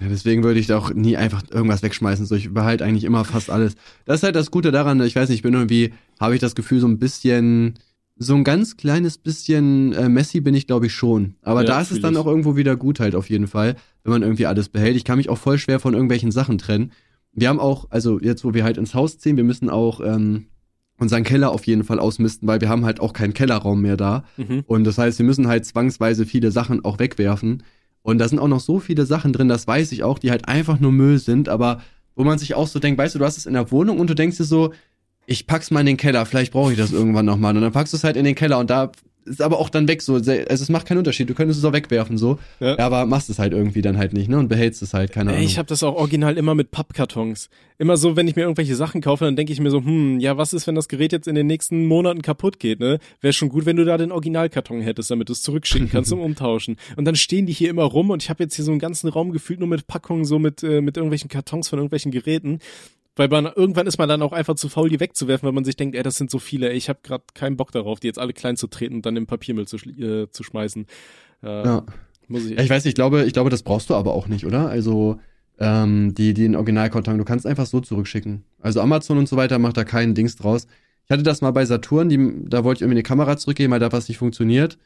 Ja, deswegen würde ich da auch nie einfach irgendwas wegschmeißen. So, ich behalte eigentlich immer fast alles. Das ist halt das Gute daran, ich weiß nicht, ich bin irgendwie, habe ich das Gefühl, so ein bisschen, so ein ganz kleines bisschen äh, Messi bin ich, glaube ich, schon. Aber Ja, da ist es dann ich. auch irgendwo wieder gut halt auf jeden Fall, wenn man irgendwie alles behält. Ich kann mich auch voll schwer von irgendwelchen Sachen trennen. Wir haben auch, also jetzt, wo wir halt ins Haus ziehen, wir müssen auch ähm, unseren Keller auf jeden Fall ausmisten, weil wir haben halt auch keinen Kellerraum mehr da. Mhm. Und das heißt, wir müssen halt zwangsweise viele Sachen auch wegwerfen. Und da sind auch noch so viele Sachen drin, das weiß ich auch, die halt einfach nur Müll sind, aber wo man sich auch so denkt, weißt du, du hast es in der Wohnung und du denkst dir so, ich pack's mal in den Keller, vielleicht brauche ich das irgendwann nochmal. Und dann packst du es halt in den Keller und da ist aber auch dann weg so. Also es macht keinen Unterschied, du könntest es auch wegwerfen so. Ja. Aber machst es halt irgendwie dann halt nicht, ne? Und behältst es halt, keine Ahnung. ich habe das auch original immer mit Pappkartons. Immer so, wenn ich mir irgendwelche Sachen kaufe, dann denke ich mir so, hm, ja, was ist, wenn das Gerät jetzt in den nächsten Monaten kaputt geht, ne? Wäre schon gut, wenn du da den Originalkarton hättest, damit du es zurückschicken kannst zum [LAUGHS] Umtauschen. Und dann stehen die hier immer rum und ich habe jetzt hier so einen ganzen Raum gefühlt nur mit Packungen, so mit, äh, mit irgendwelchen Kartons von irgendwelchen Geräten. Weil man, irgendwann ist man dann auch einfach zu faul, die wegzuwerfen, weil man sich denkt, ey, das sind so viele, ey, ich habe gerade keinen Bock darauf, die jetzt alle klein zu treten und dann im Papiermüll zu, äh, zu schmeißen. Äh, ja. Muss ich Ja, ich weiß nicht, ich glaube, ich glaube, das brauchst du aber auch nicht, oder? Also, ähm, die, die in Originalkarton, du kannst einfach so zurückschicken. Also Amazon und so weiter macht da keinen Dings draus. Ich hatte das mal bei Saturn, die, da wollte ich irgendwie eine Kamera zurückgeben, weil da was nicht funktioniert.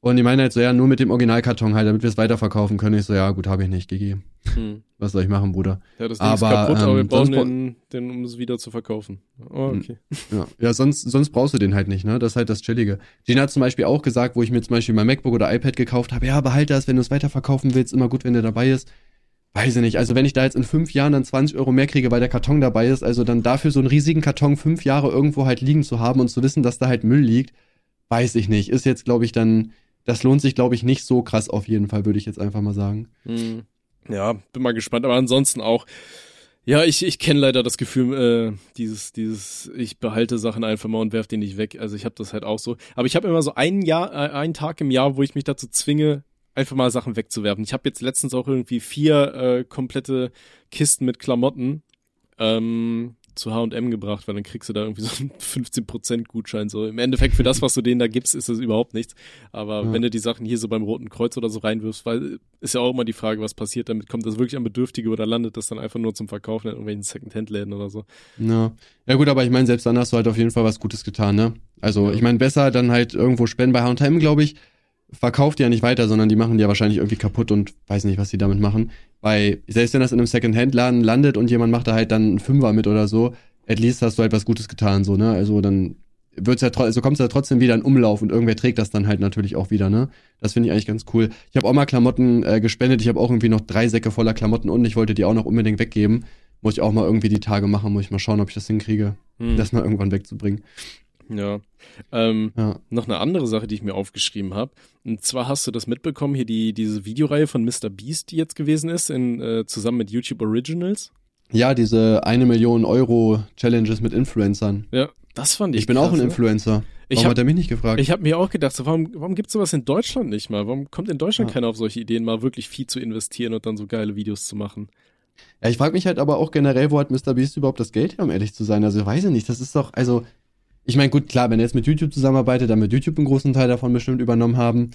Und die meinen halt so, ja, nur mit dem Originalkarton halt, damit wir es weiterverkaufen können. Ich so, ja, gut, habe ich nicht gegeben. hm. Was soll ich machen, Bruder? Ja, das Ding ist Aber, kaputt, aber wir ähm, brauchen den, den, um es wieder zu verkaufen. Oh, Hm. okay. [LAUGHS] Ja, ja sonst, sonst brauchst du den halt nicht, ne? Das ist halt das Chillige. Gina hat zum Beispiel auch gesagt, wo ich mir zum Beispiel mein MacBook oder iPad gekauft habe, ja, behalte das, wenn du es weiterverkaufen willst, immer gut, wenn der dabei ist. Weiß ich nicht. Also wenn ich da jetzt in fünf Jahren dann 20 Euro mehr kriege, weil der Karton dabei ist, also dann dafür so einen riesigen Karton fünf Jahre irgendwo halt liegen zu haben und zu wissen, dass da halt Müll liegt, weiß ich nicht. Ist jetzt, glaube ich, dann, das lohnt sich, glaube ich, nicht so krass auf jeden Fall, würde ich jetzt einfach mal sagen. Hm. Ja, bin mal gespannt. Aber ansonsten auch, ja, ich, ich kenne leider das Gefühl, äh, dieses, dieses, ich behalte Sachen einfach mal und werf die nicht weg. Also ich habe das halt auch so. Aber ich habe immer so einen Jahr, äh, einen Tag im Jahr, wo ich mich dazu zwinge, einfach mal Sachen wegzuwerfen. Ich habe jetzt letztens auch irgendwie vier äh, komplette Kisten mit Klamotten ähm, zu H&M gebracht, weil dann kriegst du da irgendwie so einen [LAUGHS] 15% Gutschein. So im Endeffekt für das, was du denen da gibst, ist das überhaupt nichts. Aber Ja. wenn du die Sachen hier so beim Roten Kreuz oder so reinwirfst, weil ist ja auch immer die Frage, was passiert damit? Kommt das wirklich an Bedürftige oder landet das dann einfach nur zum Verkaufen in irgendwelchen Secondhand-Läden oder so? Ja. Ja gut, aber ich meine, selbst dann hast du halt auf jeden Fall was Gutes getan, ne? Also Ja. ich meine, besser dann halt irgendwo spenden bei H&M, glaube ich, verkauft die ja nicht weiter, sondern die machen die ja wahrscheinlich irgendwie kaputt und weiß nicht, was die damit machen. Weil selbst wenn das in einem Secondhand-Laden landet und jemand macht da halt dann einen Fünfer mit oder so, at least hast du halt was Gutes getan, so, ne? Also dann wird's ja, also kommt's ja trotzdem wieder in Umlauf und irgendwer trägt das dann halt natürlich auch wieder, ne? Das finde ich eigentlich ganz cool. Ich habe auch mal Klamotten äh, gespendet, ich habe auch irgendwie noch drei Säcke voller Klamotten und ich wollte die auch noch unbedingt weggeben. Muss ich auch mal irgendwie die Tage machen, muss ich mal schauen, ob ich das hinkriege, Hm. das mal irgendwann wegzubringen. Ja. Ähm, Ja. noch eine andere Sache, die ich mir aufgeschrieben habe. Und zwar hast du das mitbekommen, hier die, diese Videoreihe von Mr. Beast, die jetzt gewesen ist, in, äh, zusammen mit YouTube Originals. Ja, diese eine Million Euro Challenges mit Influencern. Ja, das fand ich Ich bin auch krass, ein ne? Influencer. Ich Warum hab- hat er mich nicht gefragt? Ich habe mir auch gedacht, so, warum, warum gibt's sowas in Deutschland nicht mal? Warum kommt in Deutschland Ja. keiner auf solche Ideen, mal wirklich viel zu investieren und dann so geile Videos zu machen? ja, ich frage mich halt aber auch generell, wo hat Mr. Beast überhaupt das Geld her, um ehrlich zu sein? Also, weiß ich nicht. Das ist doch, also, ich meine, gut, klar, wenn er jetzt mit YouTube zusammenarbeitet, dann wird YouTube einen großen Teil davon bestimmt übernommen haben.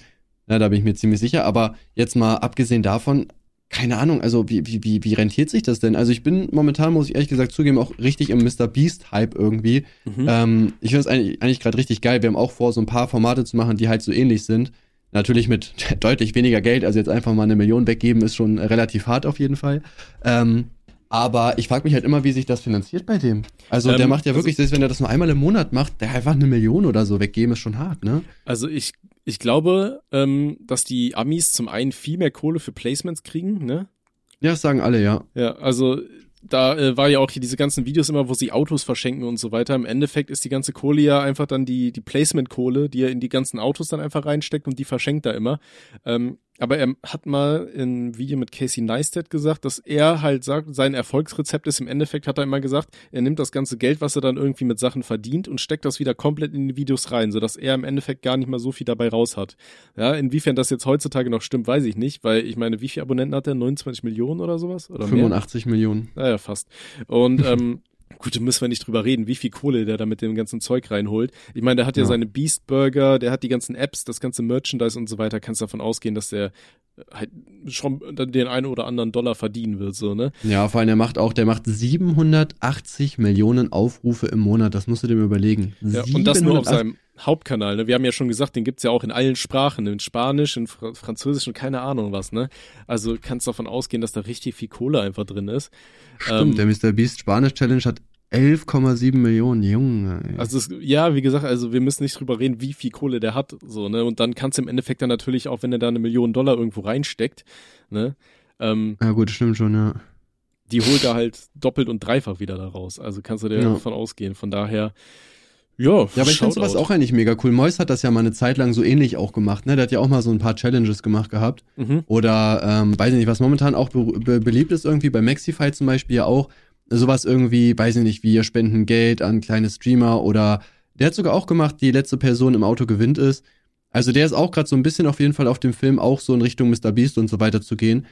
Na, da bin ich mir ziemlich sicher. Aber jetzt mal abgesehen davon, keine Ahnung, also wie, wie, wie, wie rentiert sich das denn? Also ich bin momentan, muss ich ehrlich gesagt zugeben, auch richtig im Mr. Beast-Hype irgendwie. Mhm. Ähm, ich finde es eigentlich, eigentlich gerade richtig geil. Wir haben auch vor, so ein paar Formate zu machen, die halt so ähnlich sind. Natürlich mit [LAUGHS] deutlich weniger Geld. Also jetzt einfach mal eine Million weggeben, ist schon relativ hart auf jeden Fall. Ähm, Aber ich frage mich halt immer, wie sich das finanziert bei dem. Also Ähm, der macht ja also- wirklich, selbst wenn er das nur einmal im Monat macht, der einfach eine Million oder so weggeben, ist schon hart, ne? Also ich, ich glaube, ähm, dass die Amis zum einen viel mehr Kohle für Placements kriegen, ne? Ja, das sagen alle, ja. Ja, also da äh, war ja auch hier diese ganzen Videos immer, wo sie Autos verschenken und so weiter. Im Endeffekt ist die ganze Kohle ja einfach dann die, die Placement-Kohle, die er in die ganzen Autos dann einfach reinsteckt und die verschenkt er immer. Ähm, aber er hat mal in einem Video mit Casey Neistat gesagt, dass er halt sagt, sein Erfolgsrezept ist im Endeffekt, hat er immer gesagt, er nimmt das ganze Geld, was er dann irgendwie mit Sachen verdient und steckt das wieder komplett in die Videos rein, sodass er im Endeffekt gar nicht mal so viel dabei raus hat. Ja, inwiefern das jetzt heutzutage noch stimmt, weiß ich nicht, weil ich meine, wie viele Abonnenten hat er? 29 Millionen oder sowas? Oder mehr? 85 Millionen. Naja, fast. Und ähm, gut, da müssen wir nicht drüber reden, wie viel Kohle der da mit dem ganzen Zeug reinholt. Ich meine, der hat ja, Ja. seine Beast Burger, der hat die ganzen Apps, das ganze Merchandise und so weiter. Kannst davon ausgehen, dass der halt schon den einen oder anderen Dollar verdienen wird, so, ne? Ja, vor allem der macht auch, der macht 780 Millionen Aufrufe im Monat. Das musst du dir mal überlegen. Ja, und das nur auf 780 seinem Hauptkanal, ne? Wir haben ja schon gesagt, den gibt's ja auch in allen Sprachen, in Spanisch, in Fr Französisch und keine Ahnung was, ne? Also kannst davon ausgehen, dass da richtig viel Kohle einfach drin ist. Stimmt, Ähm, der Mr. Beast Spanisch Challenge hat 11,7 Millionen. Junge. ey. Also es, ja, wie gesagt, also wir müssen nicht drüber reden, wie viel Kohle der hat, so, ne? Und dann kannst du im Endeffekt dann natürlich auch, wenn er da eine Million Dollar irgendwo reinsteckt, ne? Ähm, ja gut, stimmt schon, ja. die holt er halt doppelt und dreifach wieder da raus. Also kannst du dir Ja. davon ausgehen. Von daher, ja, Ja, aber ich finde sowas auch eigentlich mega cool. Mois hat das ja mal eine Zeit lang so ähnlich auch gemacht, ne? Der hat ja auch mal so ein paar Challenges gemacht gehabt. Mhm. Oder, ähm, weiß ich nicht, was momentan auch be be beliebt ist irgendwie, bei Maxify zum Beispiel ja auch, sowas irgendwie, weiß ich nicht, wie ihr spenden Geld an kleine Streamer oder der hat sogar auch gemacht, die letzte Person im Auto gewinnt ist. Also der ist auch gerade so ein bisschen auf jeden Fall auf dem Film auch so in Richtung Mr. Beast und so weiter zu gehen.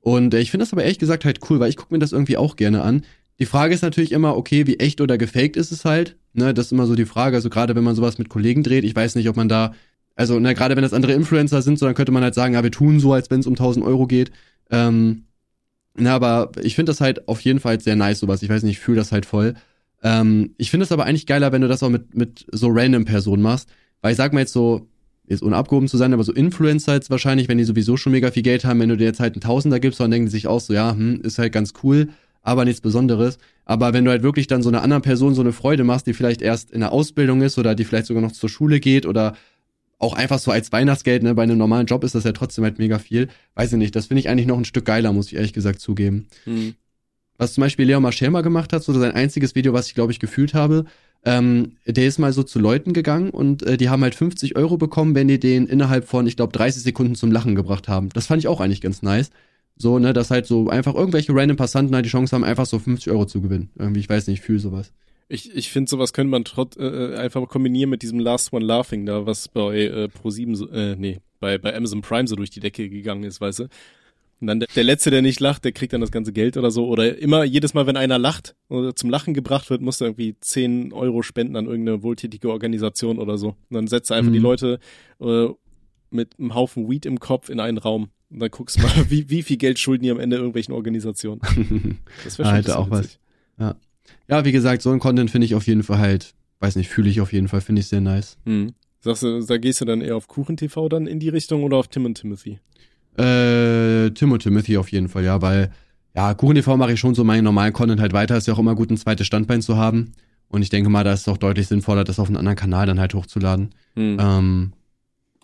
Und äh, ich finde das aber ehrlich gesagt halt cool, weil ich gucke mir das irgendwie auch gerne an. Die Frage ist natürlich immer, okay, wie echt oder gefaked ist es halt? Ne, das ist immer so die Frage. Also gerade wenn man sowas mit Kollegen dreht, ich weiß nicht, ob man da, also ne, gerade wenn das andere Influencer sind, so dann könnte man halt sagen, ja, wir tun so, als wenn es um 1000 Euro geht. Ähm, na, aber ich finde das halt auf jeden Fall sehr nice, sowas. Ich weiß nicht, ich fühle das halt voll. Ähm, ich finde es aber eigentlich geiler, wenn du das auch mit, mit so random Personen machst. Weil ich sag mal jetzt so, jetzt ohne abgehoben zu sein, aber so Influencer jetzt wahrscheinlich, wenn die sowieso schon mega viel Geld haben, wenn du dir jetzt halt einen Tausender gibst, dann denken die sich auch so, ja, hm, ist halt ganz cool, aber nichts Besonderes. Aber wenn du halt wirklich dann so einer anderen Person so eine Freude machst, die vielleicht erst in der Ausbildung ist oder die vielleicht sogar noch zur Schule geht oder auch einfach so als Weihnachtsgeld, ne, bei einem normalen Job ist das ja trotzdem halt mega viel. Weiß ich nicht, das finde ich eigentlich noch ein Stück geiler, muss ich ehrlich gesagt zugeben. Mhm. Was zum Beispiel Leo Marschel mal gemacht hat, so sein einziges Video, was ich glaube ich gefühlt habe, ähm, der ist mal so zu Leuten gegangen und äh, die haben halt 50 Euro bekommen, wenn die den innerhalb von, ich glaube, 30 Sekunden zum Lachen gebracht haben. Das fand ich auch eigentlich ganz nice. So, ne, dass halt so einfach irgendwelche random Passanten halt die Chance haben, einfach so 50 Euro zu gewinnen. Irgendwie, ich weiß nicht, ich fühle sowas. Ich, ich finde, sowas könnte man trotz äh, einfach kombinieren mit diesem Last One Laughing da, was bei äh, Pro7 so, äh, nee, bei, bei Amazon Prime so durch die Decke gegangen ist, weißt du? Und dann der, der Letzte, der nicht lacht, der kriegt dann das ganze Geld oder so. Oder immer, jedes Mal, wenn einer lacht oder zum Lachen gebracht wird, muss er irgendwie 10 Euro spenden an irgendeine wohltätige Organisation oder so. Und dann setzt er einfach Mhm. die Leute äh, mit einem Haufen Weed im Kopf in einen Raum. Und dann guckst du mal, [LAUGHS] wie, wie viel Geld schulden die am Ende irgendwelchen Organisationen. [LAUGHS] Das wäre schon bisschen auch was. witzig. ja, wie gesagt, so ein Content finde ich auf jeden Fall halt, weiß nicht, fühle ich auf jeden Fall, finde ich sehr nice. Hm. Sagst du, da gehst du dann eher auf Kuchen-TV dann in die Richtung oder auf Tim und Timothy? Äh, Tim und Timothy auf jeden Fall, ja, weil, ja, KuchenTV mache ich schon so meinen normalen Content halt weiter. Ist ja auch immer gut, ein zweites Standbein zu haben. Und ich denke mal, da ist es auch deutlich sinnvoller, das auf einen anderen Kanal dann halt hochzuladen. Hm. Ähm,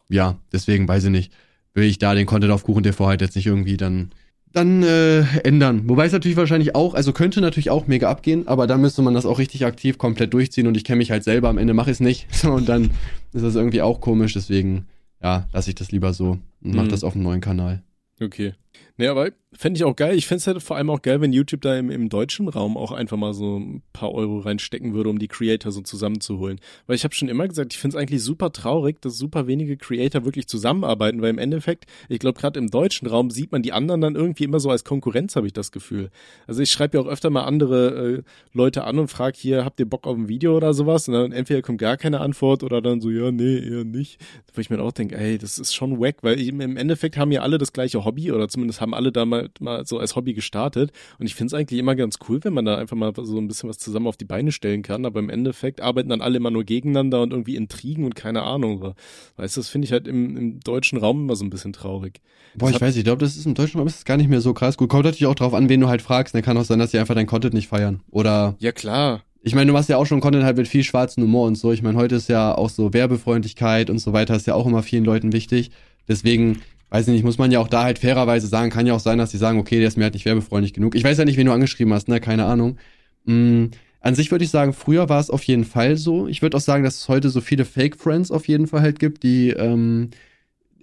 ja, deswegen weiß ich nicht, will ich da den Content auf KuchenTV halt jetzt nicht irgendwie dann dann äh, ändern. Wobei es natürlich wahrscheinlich auch, also könnte natürlich auch mega abgehen, aber dann müsste man das auch richtig aktiv komplett durchziehen und ich kenne mich halt selber, am Ende mache ich es nicht. So, [LAUGHS] und dann ist das irgendwie auch komisch, deswegen, ja, lasse ich das lieber so und mach Mhm. das auf einem neuen Kanal. Okay. Nee, aber fände ich auch geil. Ich fände es halt vor allem auch geil, wenn YouTube da im, im deutschen Raum auch einfach mal so ein paar Euro reinstecken würde, um die Creator so zusammenzuholen. Weil ich habe schon immer gesagt, ich finde es eigentlich super traurig, dass super wenige Creator wirklich zusammenarbeiten, weil im Endeffekt, ich glaube, gerade im deutschen Raum sieht man die anderen dann irgendwie immer so als Konkurrenz, habe ich das Gefühl. Also ich schreibe ja auch öfter mal andere äh, Leute an und frage hier, habt ihr Bock auf ein Video oder sowas? Und dann entweder kommt gar keine Antwort oder dann so, ja, nee, eher nicht. Wo ich mir auch denke, ey, das ist schon wack, weil im Endeffekt haben ja alle das gleiche Hobby oder zumindest und das haben alle da mal, mal so als Hobby gestartet. Und ich finde es eigentlich immer ganz cool, wenn man da einfach mal so ein bisschen was zusammen auf die Beine stellen kann. Aber im Endeffekt arbeiten dann alle immer nur gegeneinander und irgendwie Intrigen und keine Ahnung. Weißt du, das finde ich halt im, im deutschen Raum immer so ein bisschen traurig. Boah, Das ich weiß, ich glaube, das ist im deutschen Raum ist es gar nicht mehr so krass. Gut, kommt natürlich auch drauf an, wen du halt fragst. Dann kann auch sein, dass sie einfach dein Content nicht feiern. Oder Ja, klar. Ich meine, du machst ja auch schon Content halt mit viel schwarzen Humor und so. Ich meine, heute ist ja auch so Werbefreundlichkeit und so weiter, ist ja auch immer vielen Leuten wichtig. Deswegen, weiß ich nicht, muss man ja auch da halt fairerweise sagen, kann ja auch sein, dass die sagen, okay, der ist mir halt nicht werbefreundlich genug. Ich weiß ja nicht, wen du angeschrieben hast, ne, keine Ahnung. Mm, an sich würde ich sagen, früher war es auf jeden Fall so. Ich würde auch sagen, dass es heute so viele Fake-Friends auf jeden Fall halt gibt, die, ähm,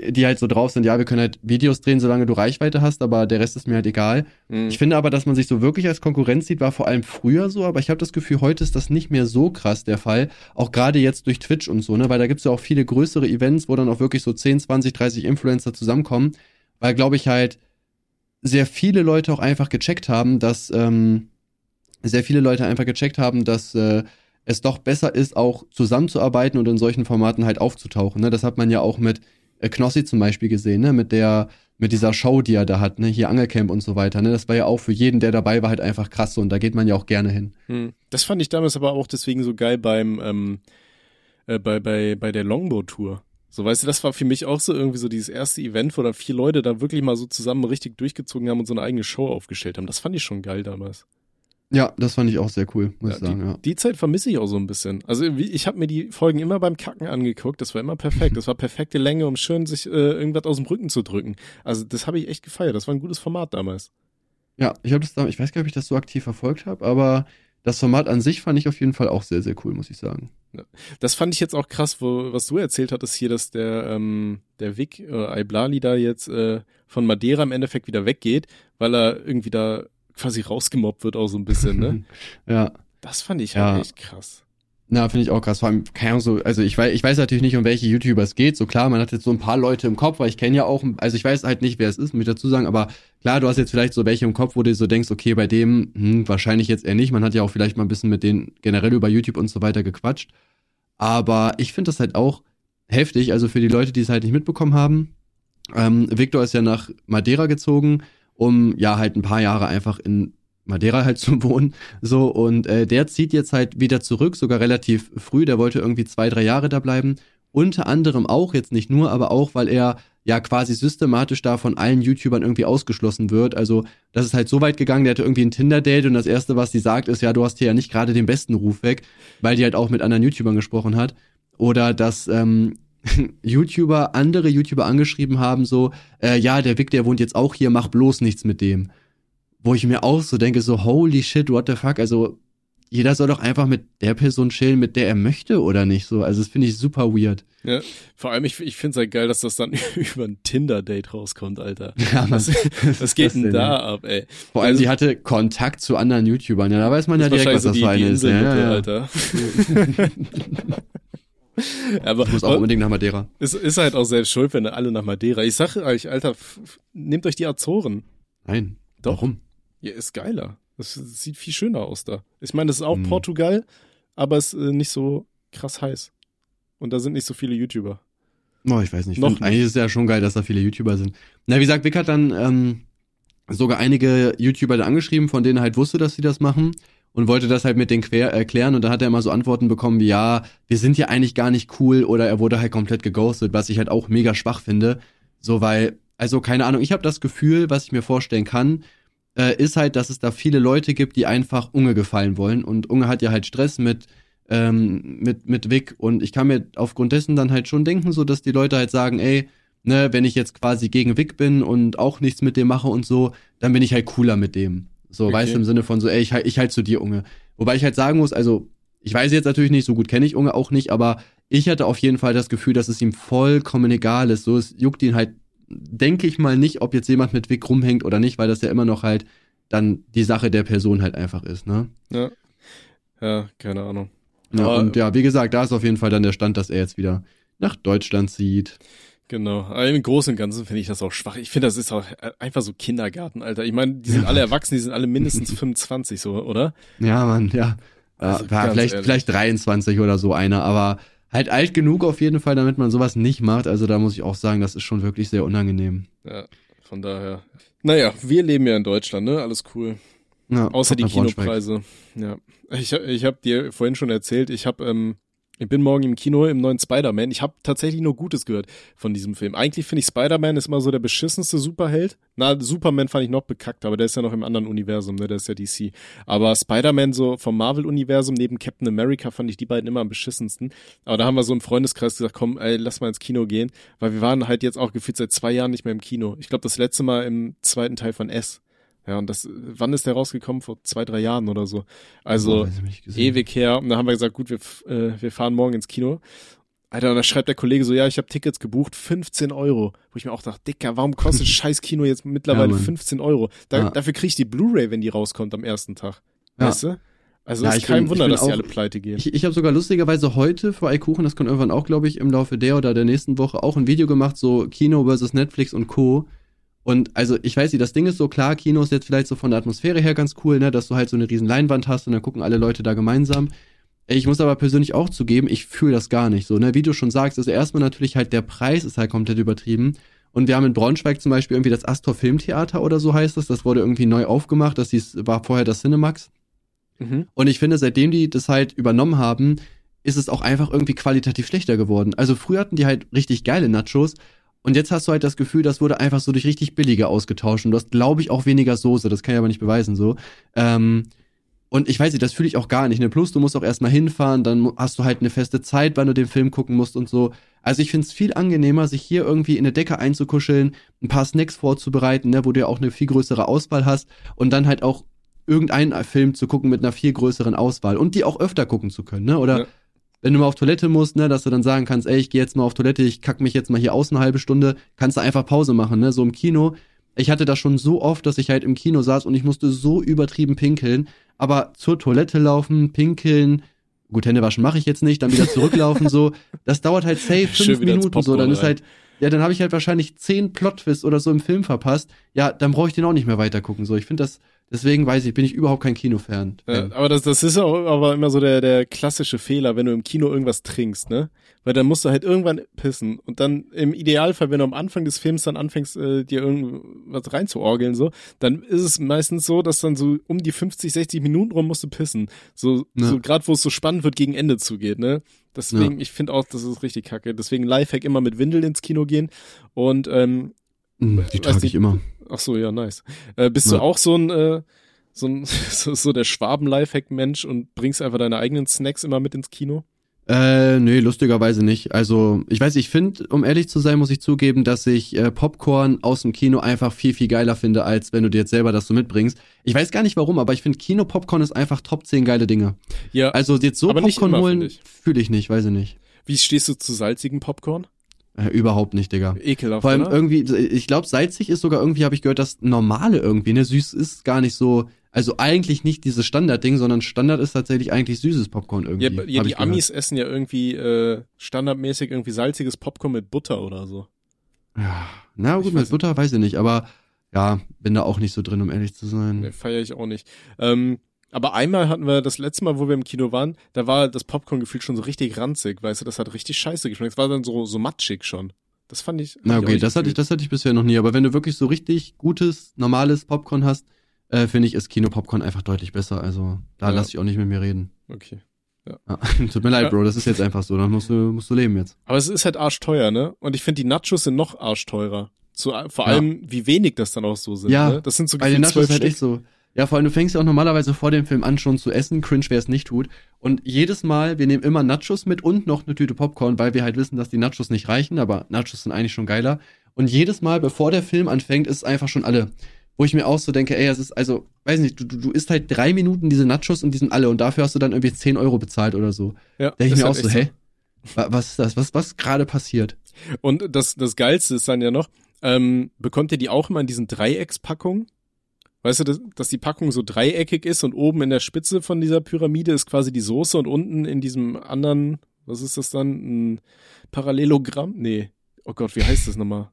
die halt so drauf sind, ja, wir können halt Videos drehen, solange du Reichweite hast, aber der Rest ist mir halt egal. Mhm. Ich finde aber, dass man sich so wirklich als Konkurrenz sieht, war vor allem früher so, aber ich habe das Gefühl, heute ist das nicht mehr so krass der Fall. Auch gerade jetzt durch Twitch und so, ne? Weil da gibt's ja auch viele größere Events, wo dann auch wirklich so 10, 20, 30 Influencer zusammenkommen. Weil, glaube ich, halt sehr viele Leute auch einfach gecheckt haben, dass ähm, sehr viele Leute einfach gecheckt haben, dass äh, es doch besser ist, auch zusammenzuarbeiten und in solchen Formaten halt aufzutauchen. Ne? Das hat man ja auch mit Knossi zum Beispiel gesehen, ne? Mit der, mit dieser Show, die er da hat, ne? Hier Angelcamp und so weiter. Ne? Das war ja auch für jeden, der dabei war, halt einfach krass und da geht man ja auch gerne hin. Hm. Das fand ich damals aber auch deswegen so geil beim ähm, äh, bei bei bei der Longboat Tour. So weißt du, das war für mich auch so irgendwie so dieses erste Event, wo dann vier Leute da wirklich mal so zusammen richtig durchgezogen haben und so eine eigene Show aufgestellt haben. Das fand ich schon geil damals. Ja, das fand ich auch sehr cool, muss Ja, ich sagen, die, ja. die Zeit vermisse ich auch so ein bisschen. Also ich habe mir die Folgen immer beim Kacken angeguckt. Das war immer perfekt. [LAUGHS] Das war perfekte Länge, um schön sich äh, irgendwas aus dem Rücken zu drücken. Also das habe ich echt gefeiert. Das war ein gutes Format damals. Ja, ich habe das da, ich weiß gar nicht, ob ich das so aktiv verfolgt habe, aber das Format an sich fand ich auf jeden Fall auch sehr, sehr cool, muss ich sagen. Das fand ich jetzt auch krass, wo, was du erzählt hattest hier, dass der, ähm, der Vic äh, Aiblali da jetzt äh, von Madeira im Endeffekt wieder weggeht, weil er irgendwie da quasi rausgemobbt wird auch so ein bisschen, ne? [LAUGHS] ja. Das fand ich Ja. halt echt krass. Na, finde ich auch krass. Vor allem, keine Ahnung, so, also ich weiß, ich weiß natürlich nicht, um welche YouTuber es geht. So klar, man hat jetzt so ein paar Leute im Kopf, weil ich kenne ja auch, also ich weiß halt nicht, wer es ist, muss ich dazu sagen, aber klar, du hast jetzt vielleicht so welche im Kopf, wo du so denkst, okay, bei dem, hm, wahrscheinlich jetzt eher nicht. Man hat ja auch vielleicht mal ein bisschen mit denen generell über YouTube und so weiter gequatscht. Aber ich finde das halt auch heftig, also für die Leute, die es halt nicht mitbekommen haben. Ähm, Victor ist ja nach Madeira gezogen, um ja halt ein paar Jahre einfach in Madeira halt zu wohnen. So, und äh, der zieht jetzt halt wieder zurück, sogar relativ früh. Der wollte irgendwie zwei, drei Jahre da bleiben. Unter anderem auch, jetzt nicht nur, aber auch, weil er ja quasi systematisch da von allen YouTubern irgendwie ausgeschlossen wird. Also, das ist halt so weit gegangen, der hatte irgendwie ein Tinder-Date und das Erste, was die sagt, ist, ja, du hast hier ja nicht gerade den besten Ruf weg, weil die halt auch mit anderen YouTubern gesprochen hat. Oder dass ähm, [LAUGHS] YouTuber andere YouTuber angeschrieben haben, so, äh, ja, der Vic, der wohnt jetzt auch hier, mach bloß nichts mit dem. Wo ich mir auch so denke, so, holy shit, what the fuck, also jeder soll doch einfach mit der Person chillen, mit der er möchte, oder nicht? So, also das finde ich super weird. Ja, vor allem, ich, ich finde es halt geil, dass das dann [LAUGHS] über ein Tinder-Date rauskommt, Alter. [LAUGHS] Ja, Mann. Was, was geht denn da ab, ey? Vor allem, Also- die hatte Kontakt zu anderen YouTubern. Ja, da weiß man ja direkt, was das für eine ist. Ja, ja. Alter. [LAUGHS] Aber Ich muss auch unbedingt nach Madeira. es ist halt auch selbst schuld, wenn alle nach Madeira. Ich sage euch, Alter, nehmt euch die Azoren. Nein. Doch. Warum? Ja, ist geiler. Das sieht viel schöner aus da. Ich meine, das ist auch Hm. Portugal, aber es ist äh, nicht so krass heiß. Und da sind nicht so viele YouTuber. Oh, ich weiß nicht. Noch Find, eigentlich ist es ja schon geil, dass da viele YouTuber sind. Na, wie gesagt, Vic hat dann ähm, sogar einige YouTuber da angeschrieben, von denen er halt wusste, dass sie das machen und wollte das halt mit denen quer erklären und da hat er immer so Antworten bekommen wie, ja, wir sind ja eigentlich gar nicht cool oder er wurde halt komplett geghostet, was ich halt auch mega schwach finde. So, weil, also keine Ahnung, ich habe das Gefühl, was ich mir vorstellen kann, äh, ist halt, dass es da viele Leute gibt, die einfach Unge gefallen wollen und Unge hat ja halt Stress mit ähm, mit, mit Vic und ich kann mir aufgrund dessen dann halt schon denken, so dass die Leute halt sagen, ey, ne, wenn ich jetzt quasi gegen Vic bin und auch nichts mit dem mache und so, dann bin ich halt cooler mit dem. So, Okay. weißt du, im Sinne von so, ey, ich, halt- ich halt zu dir, Unge. Wobei ich halt sagen muss, also, ich weiß jetzt natürlich nicht, so gut kenne ich Unge auch nicht, aber ich hatte auf jeden Fall das Gefühl, dass es ihm vollkommen egal ist. So, es juckt ihn halt, denke ich mal nicht, ob jetzt jemand mit Vic rumhängt oder nicht, weil das ja immer noch halt dann die Sache der Person halt einfach ist, ne? Ja. Ja, keine Ahnung. Ja, Aber- und ja, wie gesagt, da ist auf jeden Fall dann der Stand, dass er jetzt wieder nach Deutschland zieht. Genau. Aber im Großen und Ganzen finde ich das auch schwach. Ich finde, das ist auch äh, einfach so Kindergarten, Alter. Ich meine, die sind Ja. alle erwachsen, die sind alle mindestens [LAUGHS] 25, so, oder? Ja, Mann, ja. Also ja, vielleicht, ehrlich. vielleicht 23 oder so einer, aber halt alt genug auf jeden Fall, damit man sowas nicht macht. Also da muss ich auch sagen, das ist schon wirklich sehr unangenehm. Ja, von daher. Naja, wir leben ja in Deutschland, ne? Alles cool. Ja, Außer die. Kinopreise. Ja. Ich, ich habe dir vorhin schon erzählt, ich habe ähm, ich bin morgen im Kino im neuen Spider-Man. Ich habe tatsächlich nur Gutes gehört von diesem Film. Eigentlich finde ich Spider-Man ist immer so der beschissenste Superheld. Na, Superman fand ich noch bekackt, aber der ist ja noch im anderen Universum, ne? Der ist ja DC. Aber Spider-Man so vom Marvel-Universum neben Captain America fand ich die beiden immer am beschissensten. Aber da haben wir so im Freundeskreis gesagt, komm, ey, lass mal ins Kino gehen, weil wir waren halt jetzt auch gefühlt seit zwei Jahren nicht mehr im Kino. Ich glaube, das letzte Mal im zweiten Teil von S. Ja, und das, wann ist der rausgekommen? Vor zwei, drei Jahren oder so. Also, Oh, ewig her. Und dann haben wir gesagt, gut, wir, äh, wir fahren morgen ins Kino. Alter, und da schreibt der Kollege so, ja, ich habe Tickets gebucht, 15 Euro. Wo ich mir auch dachte, Dicker, warum kostet [LAUGHS] scheiß Kino jetzt mittlerweile Ja, Mann. 15 Euro? Da, Ja. Dafür krieg ich die Blu-ray, wenn die rauskommt am ersten Tag. Ja. Weißt du? Also Ja, ist kein bin- Wunder, dass die auch- alle pleite gehen. Ich, ich habe sogar lustigerweise heute für Eikuchen, das kommt irgendwann auch, glaube ich, im Laufe der oder der nächsten Woche, auch ein Video gemacht, so Kino versus Netflix und Co. Und also, ich weiß nicht, das Ding ist so, klar, Kino ist jetzt vielleicht so von der Atmosphäre her ganz cool, ne, dass du halt so eine riesen Leinwand hast und dann gucken alle Leute da gemeinsam. Ich muss aber persönlich auch zugeben, ich fühle das gar nicht so, ne, wie du schon sagst, also erstmal natürlich halt der Preis ist halt komplett übertrieben. Und wir haben in Braunschweig zum Beispiel irgendwie das Astor Filmtheater oder so heißt das, das wurde irgendwie neu aufgemacht, das hieß, war vorher das Cinemax. Mhm. Und ich finde, seitdem die das halt übernommen haben, ist es auch einfach irgendwie qualitativ schlechter geworden. Also früher hatten die halt richtig geile Nachos und jetzt hast du halt das Gefühl, das wurde einfach so durch richtig billige ausgetauscht und du hast, glaube ich, auch weniger Soße. Das kann ich aber nicht beweisen so. Ähm, und ich weiß nicht, das fühle ich auch gar nicht. Ne? Plus, du musst auch erstmal hinfahren, dann hast du halt eine feste Zeit, wann du den Film gucken musst und so. Also ich finde es viel angenehmer, sich hier irgendwie in eine Decke einzukuscheln, ein paar Snacks vorzubereiten, ne, wo du ja auch eine viel größere Auswahl hast und dann halt auch irgendeinen Film zu gucken mit einer viel größeren Auswahl und die auch öfter gucken zu können, ne? Oder Ja. Wenn du mal auf Toilette musst, ne, dass du dann sagen kannst, ey, ich gehe jetzt mal auf Toilette, ich kack mich jetzt mal hier aus eine halbe Stunde, kannst du einfach Pause machen, ne? So im Kino. Ich hatte das schon so oft, dass ich halt im Kino saß und ich musste so übertrieben pinkeln, aber zur Toilette laufen, pinkeln, gut, Hände waschen mache ich jetzt nicht, dann wieder zurücklaufen so, das dauert halt safe fünf Minuten so, dann ist halt ja, dann habe ich halt wahrscheinlich zehn Plot-Twists oder so im Film verpasst. Ja, dann brauche ich den auch nicht mehr weitergucken. So, ich finde das, deswegen weiß ich, bin ich überhaupt kein Kinofan. Ja, aber das, das ist auch aber immer so der, der klassische Fehler, wenn du im Kino irgendwas trinkst, ne? Weil dann musst du halt irgendwann pissen und dann im Idealfall, wenn du am Anfang des Films dann anfängst, äh, dir irgendwas reinzuorgeln, so, dann ist es meistens so, dass dann so um die 50, 60 Minuten rum musst du pissen. So, Ja. so gerade wo es so spannend wird, gegen Ende zugeht, ne? Deswegen, ich finde auch, das ist richtig kacke. Deswegen Lifehack immer mit Windel ins Kino gehen und ähm, Hm, die trage ich immer. Ach so, ja, nice. Äh, bist du Ja. auch so ein, äh, so ein, [LAUGHS] so, so der Schwaben-Lifehack-Mensch und bringst einfach deine eigenen Snacks immer mit ins Kino? Äh, nee, lustigerweise nicht. Also, ich weiß, ich finde, um ehrlich zu sein, muss ich zugeben, dass ich äh, Popcorn aus dem Kino einfach viel, viel geiler finde, als wenn du dir jetzt selber das so mitbringst. Ich weiß gar nicht warum, aber ich finde, Kino-Popcorn ist einfach Top 10 geile Dinge. Ja. Also, jetzt so Popcorn immer, holen, fühle ich nicht, weiß ich nicht. Wie stehst du zu salzigem Popcorn? Äh, überhaupt nicht, Digga. Ekelhaft, Vor allem oder? irgendwie, ich glaube, salzig ist sogar irgendwie, habe ich gehört, das normale irgendwie, ne? Süß ist gar nicht so, also eigentlich nicht dieses Standardding, sondern Standard ist tatsächlich eigentlich süßes Popcorn irgendwie. Ja, ja die ich. Amis essen ja irgendwie äh, standardmäßig irgendwie salziges Popcorn mit Butter oder so. Ja, na Ich gut, mit Butter weiß ich nicht, aber ja, bin da auch nicht so drin, um ehrlich zu sein. Ne, feiere ich auch nicht. Ähm, aber einmal hatten wir, das letzte Mal, wo wir im Kino waren, da war das Popcorn gefühlt schon so richtig ranzig, weißt du, das hat richtig scheiße geschmeckt. Es war dann so, so matschig schon. Das fand ich. Na ich okay, nicht das hatte ich, das hatte ich bisher noch nie, aber wenn du wirklich so richtig gutes, normales Popcorn hast, äh, finde ich, ist Kino-Popcorn einfach deutlich besser. Also da Ja. lass ich auch nicht mit mir reden. Okay. Ja. [LAUGHS] Tut mir leid, Ja. Bro, das ist jetzt einfach so, dann musst du, musst du leben jetzt. Aber es ist halt arschteuer, ne? Und ich finde, die Nachos sind noch arschteurer. Zu, vor Ja. allem, wie wenig das dann auch so sind. Ja, ne? Das sind so Bei den Nachos halt echt so. Ja, vor allem, du fängst ja auch normalerweise vor dem Film an schon zu essen. Cringe, wer es nicht tut. Und jedes Mal, wir nehmen immer Nachos mit und noch eine Tüte Popcorn, weil wir halt wissen, dass die Nachos nicht reichen, aber Nachos sind eigentlich schon geiler. Und jedes Mal, bevor der Film anfängt, ist es einfach schon alle. Wo ich mir auch so denke, ey, es ist, also, weiß nicht, du, du, du isst halt drei Minuten diese Nachos und die sind alle und dafür hast du dann irgendwie 10 Euro bezahlt oder so. Ja, Denke ich mir auch so, hä? Wa- Was ist das? Was, was gerade passiert? Und das, das Geilste ist dann ja noch, ähm, bekommt ihr die auch immer in diesen Dreieckspackungen? Weißt du, dass, dass die Packung so dreieckig ist und oben in der Spitze von dieser Pyramide ist quasi die Soße und unten in diesem anderen, was ist das dann? Ein Parallelogramm? Nee. Oh Gott, wie heißt das nochmal?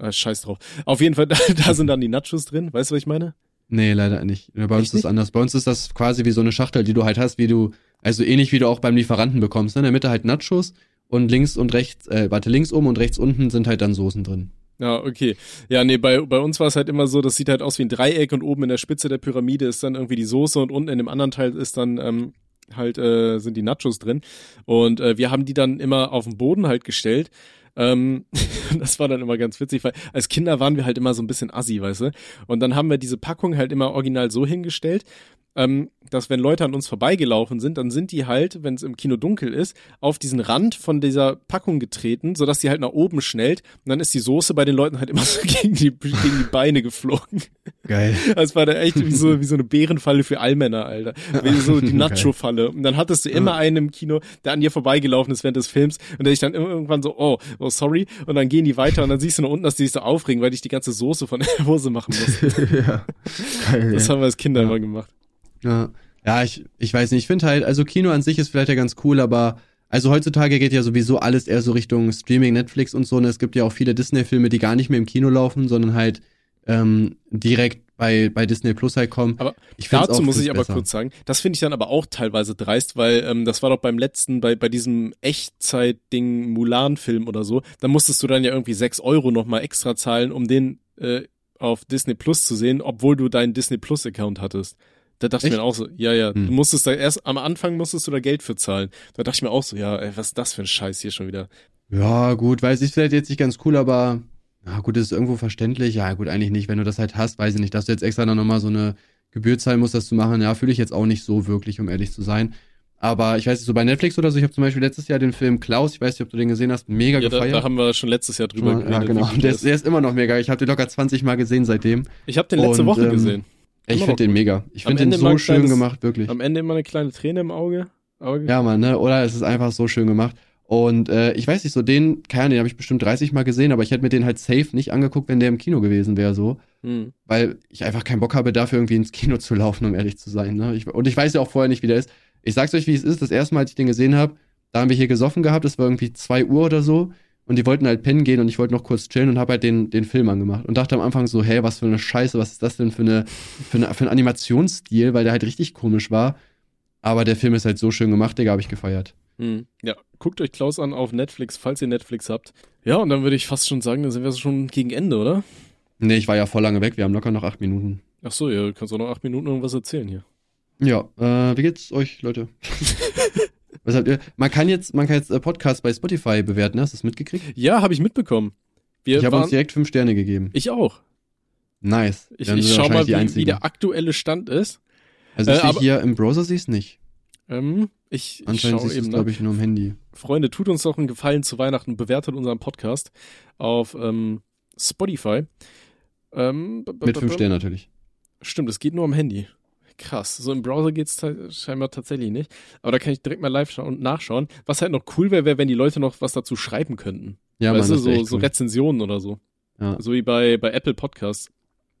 Ah, scheiß drauf. Auf jeden Fall, da, [LAUGHS] da sind dann die Nachos drin. Weißt du, was ich meine? Nee, leider nicht. Bei uns Echt ist es nicht? anders. Bei uns ist das quasi wie so eine Schachtel, die du halt hast, wie du, also ähnlich wie du auch beim Lieferanten bekommst. Ne? In der Mitte halt Nachos und links und rechts, äh, warte, links oben und rechts unten sind halt dann Soßen drin. Ja, okay. Ja, nee, bei, bei uns war es halt immer so, das sieht halt aus wie ein Dreieck und oben in der Spitze der Pyramide ist dann irgendwie die Soße und unten in dem anderen Teil ist dann ähm, halt äh, sind die Nachos drin. Und äh, wir haben die dann immer auf den Boden halt gestellt. Ähm, [LAUGHS] das war dann immer ganz witzig, weil als Kinder waren wir halt immer so ein bisschen assi, weißt du? Und dann haben wir diese Packung halt immer original so hingestellt, ähm, dass wenn Leute an uns vorbeigelaufen sind, dann sind die halt, wenn es im Kino dunkel ist, auf diesen Rand von dieser Packung getreten, sodass die halt nach oben schnellt und dann ist die Soße bei den Leuten halt immer [LAUGHS] so gegen die, gegen die Beine geflogen. Geil. Das war da echt wie so, wie so eine Bärenfalle für Allmänner, Alter. Wie so die [LAUGHS] Nacho-Falle. Und dann hattest du immer einen im Kino, der an dir vorbeigelaufen ist während des Films und der sich dann irgendwann so, oh, oh, sorry. Und dann gehen die weiter und dann siehst du nach unten, dass die sich so aufregen, weil ich die ganze Soße von der [LAUGHS] Hose machen muss. ja. Geil, Das haben wir als Kinder Ja. immer gemacht. Ja, ja ich, ich weiß nicht. Ich finde halt, also Kino an sich ist vielleicht ja ganz cool, aber also heutzutage geht ja sowieso alles eher so Richtung Streaming, Netflix und so. Und es gibt ja auch viele Disney-Filme, die gar nicht mehr im Kino laufen, sondern halt ähm, direkt bei, bei Disney Plus halt kommen. Aber ich Dazu muss ich aber besser. kurz sagen, das finde ich dann aber auch teilweise dreist, weil ähm, das war doch beim letzten, bei, bei diesem Echtzeit-Ding Mulan-Film oder so, da musstest du dann ja irgendwie sechs Euro nochmal extra zahlen, um den äh, auf Disney Plus zu sehen, obwohl du deinen Disney Plus-Account hattest. Da dachte ich Echt? mir auch so, ja, ja, Hm. du musstest da erst, am Anfang musstest du da Geld für zahlen. Da dachte ich mir auch so, ja, ey, was ist das für ein Scheiß hier schon wieder? Ja, gut, weiß ich vielleicht jetzt nicht ganz cool, aber ja, gut, ist irgendwo verständlich. Ja, gut, eigentlich nicht. Wenn du das halt hast, weiß ich nicht, dass du jetzt extra dann nochmal so eine Gebühr zahlen musst, das zu machen. Ja, fühle ich jetzt auch nicht so wirklich, um ehrlich zu sein. Aber ich weiß nicht, so bei Netflix oder so, ich habe zum Beispiel letztes Jahr den Film Klaus, ich weiß nicht, ob du den gesehen hast, mega Ja, da, gefeiert. da haben wir schon letztes Jahr drüber ja, geredet. genau. gut Der der ist, der ist immer noch mega. Ich habe den locker 20 Mal gesehen seitdem. Ich habe den letzte Und, Woche ähm, gesehen. Ich finde den mega. Ich finde den so schön kleines- gemacht, wirklich. Am Ende immer eine kleine Träne im Auge. Auge. Ja, Mann, ne? Oder es ist einfach so schön gemacht. Und äh, ich weiß nicht, so den, keine Ahnung, den habe ich bestimmt 30 Mal gesehen, aber ich hätte mir den halt safe nicht angeguckt, wenn der im Kino gewesen wäre, so. Hm. Weil ich einfach keinen Bock habe, dafür irgendwie ins Kino zu laufen, um ehrlich zu sein. Ne? Ich, und ich weiß ja auch vorher nicht, wie der ist. Ich sag's euch, wie es ist. Das erste Mal, als ich den gesehen habe, da haben wir hier gesoffen gehabt, es war irgendwie 2 Uhr oder so. Und die wollten halt pennen gehen und ich wollte noch kurz chillen und habe halt den, den Film angemacht. Und dachte am Anfang so, hey, was für eine Scheiße, was ist das denn für, eine, für, eine, für ein Animationsstil, weil der halt richtig komisch war. Aber der Film ist halt so schön gemacht, Digga, habe ich gefeiert. Hm. Ja, guckt euch Klaus an auf Netflix, falls ihr Netflix habt. Ja, und dann würde ich fast schon sagen, dann sind wir schon gegen Ende, oder? Nee, ich war ja voll lange weg, wir haben locker noch acht Minuten. Ach so, ja, du kannst auch noch acht Minuten irgendwas erzählen hier. Ja, äh, wie geht's euch, Leute? [LAUGHS] Was habt ihr? Man kann jetzt, man kann jetzt äh, Podcasts bei Spotify bewerten, ne? hast du das mitgekriegt? Ja, habe ich mitbekommen. Wir ich habe uns direkt fünf Sterne gegeben. ich auch. Nice. Ich, ich schau mal, wie, wie der aktuelle Stand ist. Also äh, ich sehe aber- hier im Browser sehe ich nicht. Ähm, ich ich Anscheinend schau siehst du es, eben, glaube ich, nur am Handy. Freunde, tut uns doch einen Gefallen zu Weihnachten, bewertet unseren Podcast auf ähm, Spotify. Ähm, Mit fünf Sternen natürlich. Stimmt, es geht nur am Handy. Krass. So im Browser geht's ta- scheinbar tatsächlich nicht. Aber da kann ich direkt mal live schauen und nachschauen. Was halt noch cool wäre, wäre, wenn die Leute noch was dazu schreiben könnten. Ja, weißt Mann, du, so, echt so cool. Rezensionen oder so. Ja. So wie bei, bei Apple Podcasts.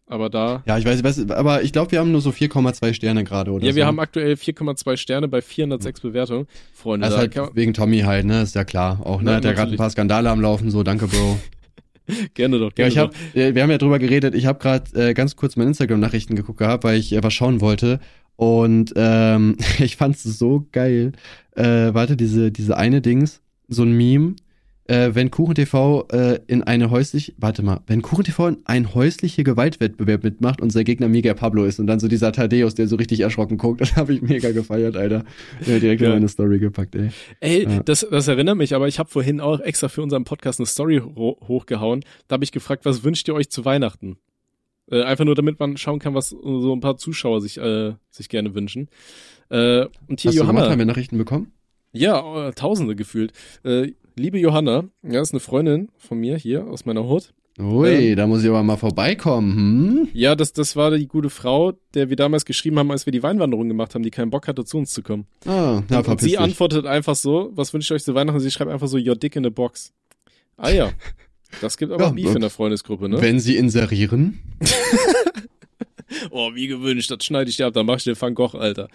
Aber da. Ja, ich weiß, weiß aber ich glaube, wir haben nur so 4,2 Sterne gerade, oder Ja, so. wir haben aktuell 4,2 Sterne bei 406 Bewertungen. Freunde, das ist da halt wegen Tommy halt, ne? Ist ja klar. Auch, ne? Na, Hat ja gerade ein paar Skandale am Laufen, so, danke, Bro. [LAUGHS] [LAUGHS] gerne doch. Ja, Gerne ich habe, doch. äh, wir haben ja drüber geredet. Ich habe gerade äh, ganz kurz meine Instagram-Nachrichten geguckt gehabt, weil ich äh, was schauen wollte. Und ähm, [LAUGHS] ich fand's so geil. Äh, warte, diese diese eine Dings, so ein Meme. Äh, wenn KuchenTV äh, in eine häusliche, warte mal, wenn KuchenTV in ein häusliche Gewaltwettbewerb mitmacht und sein Gegner Mega Pablo ist und dann so dieser Thaddeus, der so richtig erschrocken guckt, [LAUGHS] das habe ich mega gefeiert, Alter. Ja, direkt in Ja. meine Story gepackt, ey. Ey, Ja. das, das erinnert mich, aber ich habe vorhin auch extra für unseren Podcast eine Story ho hochgehauen. Da habe ich gefragt, was wünscht ihr euch zu Weihnachten? Äh, einfach nur, damit man schauen kann, was so ein paar Zuschauer sich, äh, sich gerne wünschen. Äh, und hier Hast du gemacht, Johanna. haben wir Nachrichten bekommen? Ja, äh, Tausende gefühlt. Äh, liebe Johanna, ja, ist eine Freundin von mir hier aus meiner Hut. Ui, Ähm. da muss ich aber mal vorbeikommen, hm? Ja, das, das war die gute Frau, der wir damals geschrieben haben, als wir die Weinwanderung gemacht haben, die keinen Bock hatte, zu uns zu kommen. Ah, ja, und verpiss sie dich. antwortet einfach so, was wünscht ihr euch zu Weihnachten? Sie schreibt einfach so, your dick in a box. Ah ja. [LAUGHS] Das gibt aber Ja, Beef in der Freundesgruppe, ne? Wenn sie inserieren. [LAUGHS] Oh, wie gewünscht, das schneide ich dir ab, dann mach ich den Van Gogh, Alter.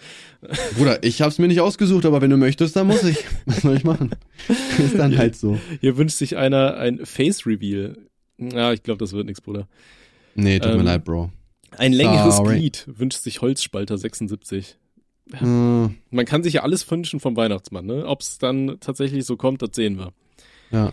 Bruder, ich hab's mir nicht ausgesucht, aber wenn du möchtest, dann muss ich. [LAUGHS] Was soll ich machen? Ist dann halt so. Hier wünscht sich einer ein Face-Reveal. Ja, ich glaube, das wird nichts, Bruder. Nee, tut Ähm, mir leid, Bro. Ein längeres Sorry. Glied wünscht sich Holzspalter 76. Äh, Man kann sich ja alles wünschen vom Weihnachtsmann, ne? Ob es dann tatsächlich so kommt, das sehen wir. ja.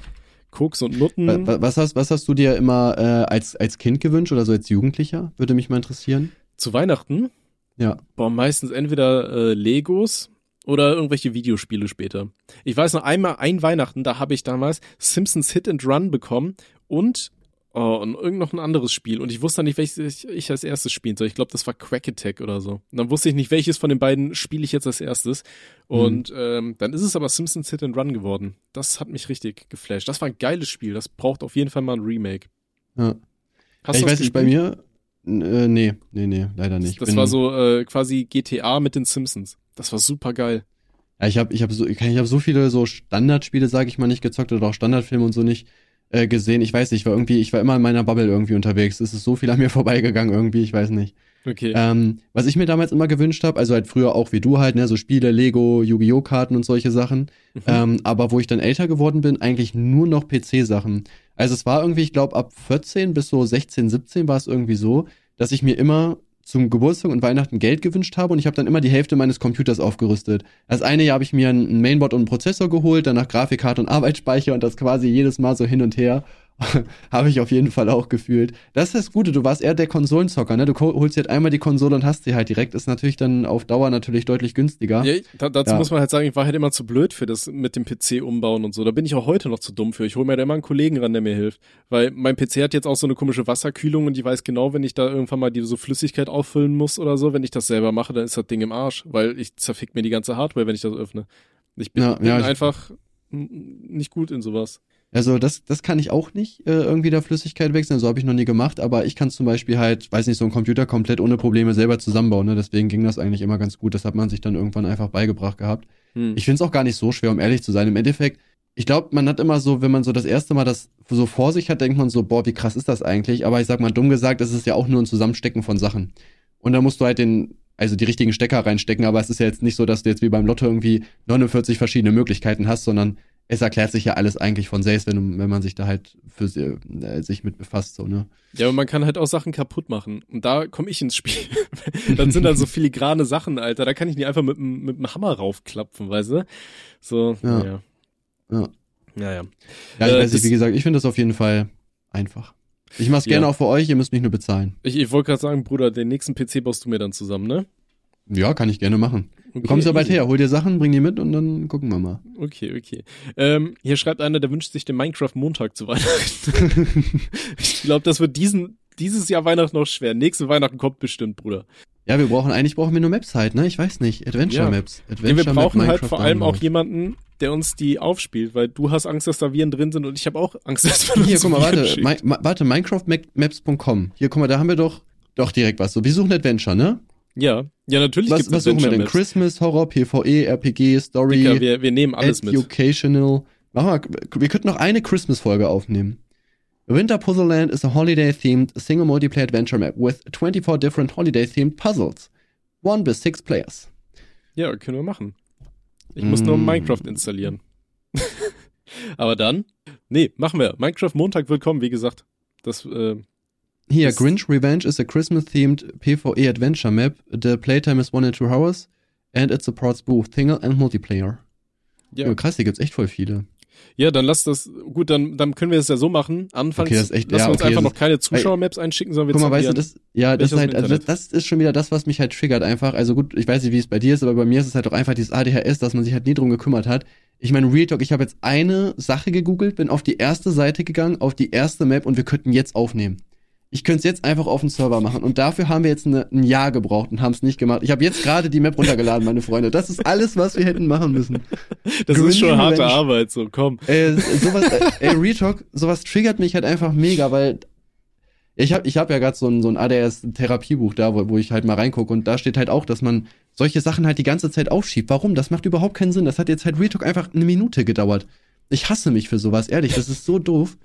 Koks und Nutten. Wa- wa- Was hast, was hast du dir immer äh, als, als Kind gewünscht oder so als Jugendlicher? Würde mich mal interessieren. Zu Weihnachten? Ja. Boah, meistens entweder äh, Legos oder irgendwelche Videospiele später. Ich weiß noch einmal, ein Weihnachten, da habe ich damals Simpsons Hit and Run bekommen und oh, und irgend noch ein anderes Spiel. Und ich wusste dann nicht, welches ich, als erstes spielen soll. Ich glaube, das war Quack Attack oder so. Und dann wusste ich nicht, welches von den beiden spiele ich jetzt als erstes. Und ähm, dann ist es aber Simpsons Hit and Run geworden. Das hat mich richtig geflasht. Das war ein geiles Spiel. Das braucht auf jeden Fall mal ein Remake. ja. Hast ich du das weiß nicht, bei mir. Äh, nee, nee, nee, leider nicht. Das Bin- war so äh, quasi GTA mit den Simpsons. Das war super geil. Ja, ich habe ich hab so, ich hab so viele so Standardspiele, sage ich mal, nicht gezockt oder auch Standardfilme und so nicht äh, gesehen. Ich weiß nicht, ich war irgendwie, ich war immer in meiner Bubble irgendwie unterwegs. Es ist so viel an mir [LAUGHS] vorbeigegangen irgendwie, ich weiß nicht. Okay. Ähm, was ich mir damals immer gewünscht habe, also halt früher auch wie du halt, ne, so Spiele, Lego, Yu-Gi-Oh! Karten und solche Sachen. Mhm. Ähm, aber wo ich dann älter geworden bin, eigentlich nur noch PC-Sachen. Also es war irgendwie, ich glaube, ab 14 bis so 16, 17 war es irgendwie so, dass ich mir immer zum Geburtstag und Weihnachten Geld gewünscht habe und ich habe dann immer die Hälfte meines Computers aufgerüstet. Das eine Jahr habe ich mir ein Mainboard und einen Prozessor geholt, danach Grafikkarte und Arbeitsspeicher und das quasi jedes Mal so hin und her. [LAUGHS] habe ich auf jeden Fall auch gefühlt. Das ist das Gute, du warst eher der Konsolenzocker, ne? Du holst dir halt einmal die Konsole und hast sie halt direkt. Ist natürlich dann auf Dauer natürlich deutlich günstiger. Ja, da, dazu Ja. muss man halt sagen, ich war halt immer zu blöd für das mit dem PC umbauen und so. Da bin ich auch heute noch zu dumm für. Ich hole mir da immer einen Kollegen ran, der mir hilft. Weil mein PC hat jetzt auch so eine komische Wasserkühlung und ich weiß genau, wenn ich da irgendwann mal die so Flüssigkeit auffüllen muss oder so, wenn ich das selber mache, dann ist das Ding im Arsch, weil ich zerfick mir die ganze Hardware, wenn ich das öffne. Ich bin, Ja, bin ich- einfach nicht gut in sowas. Also das, das kann ich auch nicht, äh, irgendwie da Flüssigkeit wechseln, so habe ich noch nie gemacht, aber ich kann zum Beispiel halt, weiß nicht, so einen Computer komplett ohne Probleme selber zusammenbauen, ne? deswegen ging das eigentlich immer ganz gut, das hat man sich dann irgendwann einfach beigebracht gehabt. Hm. Ich finde es auch gar nicht so schwer, um ehrlich zu sein. Im Endeffekt, ich glaube, man hat immer so, wenn man so das erste Mal das so vor sich hat, denkt man so, boah, wie krass ist das eigentlich? Aber ich sag mal, dumm gesagt, es ist ja auch nur ein Zusammenstecken von Sachen. Und da musst du halt den, also die richtigen Stecker reinstecken, aber es ist ja jetzt nicht so, dass du jetzt wie beim Lotto irgendwie 49 verschiedene Möglichkeiten hast, sondern es erklärt sich ja alles eigentlich von selbst, wenn, wenn man sich da halt für äh, sich mit befasst, so, ne? Ja, aber man kann halt auch Sachen kaputt machen. Und da komme ich ins Spiel. [LAUGHS] dann sind dann so filigrane Sachen, Alter. Da kann ich nicht einfach mit, dem- mit dem Hammer raufklapfen, weißt du? So, Ja. naja. Ja. Naja. Ja, ich Äh, weiß nicht, wie gesagt, ich finde das auf jeden Fall einfach. Ich mach's gerne Ja. auch für euch, ihr müsst mich nur bezahlen. Ich, ich wollte gerade sagen, Bruder, den nächsten PC baust du mir dann zusammen, ne? Ja, kann ich gerne machen. Okay, Du kommst ja bald her, hol dir Sachen, bring die mit und dann gucken wir mal. Okay, okay. Ähm, hier schreibt einer, der wünscht sich den Minecraft-Montag zu Weihnachten. [LAUGHS] ich glaube, das wird diesen, dieses Jahr Weihnachten noch schwer. Nächste Weihnachten kommt bestimmt, Bruder. Ja, wir brauchen, eigentlich brauchen wir nur Maps halt, ne? Ich weiß nicht. Adventure Ja. Maps. Ja, Adventure wir Map brauchen halt Minecraft vor allem auch jemanden, der uns die aufspielt, weil du hast Angst, dass da Viren drin sind und ich habe auch Angst, [LAUGHS] dass man Hier, guck mal, warte, ma- warte, minecraftmaps.com. Hier, guck mal, da haben wir doch, doch direkt was. So, wir suchen Adventure, ne? Ja, ja, natürlich Was, suchen wir denn? Adventure-Maps. Christmas, Horror, PvE, RPG, Story, Dicker, wir, wir nehmen alles mit. Educational. Mach mal, wir könnten noch eine Christmas-Folge aufnehmen. Winter Puzzle Land is a holiday-themed single multiplayer adventure map with 24 different holiday-themed puzzles. One bis six players. Ja, können wir machen. Ich muss nur Mm. Minecraft installieren. [LAUGHS] Aber dann? Nee, machen wir. Minecraft Montag wird kommen, wie gesagt. Das, äh, Hier, Das- Grinch Revenge is a Christmas-themed PvE adventure map. The playtime is one and two hours and it supports both single and multiplayer. ja. Ja. krass, hier gibt's echt voll viele. Ja, dann lass das, gut, dann, dann können wir es ja so machen. Anfangs Okay, das ist echt- lassen ja, wir uns okay, einfach noch keine Zuschauer-Maps einschicken, sondern wir Guck mal, weißt du, das, ja, das ist halt, also das, das ist schon wieder das, was mich halt triggert einfach. Also gut, ich weiß nicht, wie es bei dir ist, aber bei mir ist es halt auch einfach dieses ADHS, dass man sich halt nie drum gekümmert hat. Ich meine, Real Talk, ich habe jetzt eine Sache gegoogelt, bin auf die erste Seite gegangen, auf die erste Map und wir könnten jetzt aufnehmen. Ich könnte es jetzt einfach auf den Server machen und dafür haben wir jetzt eine, ein Jahr gebraucht und haben es nicht gemacht. Ich habe jetzt gerade die Map runtergeladen, meine Freunde. Das ist alles, was wir hätten machen müssen. [LAUGHS] Das Grinch ist schon harte Revenge. Arbeit, so, komm. Äh, sowas, äh, ey, Real Talk, sowas triggert mich halt einfach mega, weil ich habe ich hab ja gerade so ein, so ein ADS-Therapiebuch da, wo, wo ich halt mal reingucke und da steht halt auch, dass man solche Sachen halt die ganze Zeit aufschiebt. Warum? Das macht überhaupt keinen Sinn. Das hat jetzt halt Real Talk einfach eine Minute gedauert. Ich hasse mich für sowas, ehrlich, das ist so doof.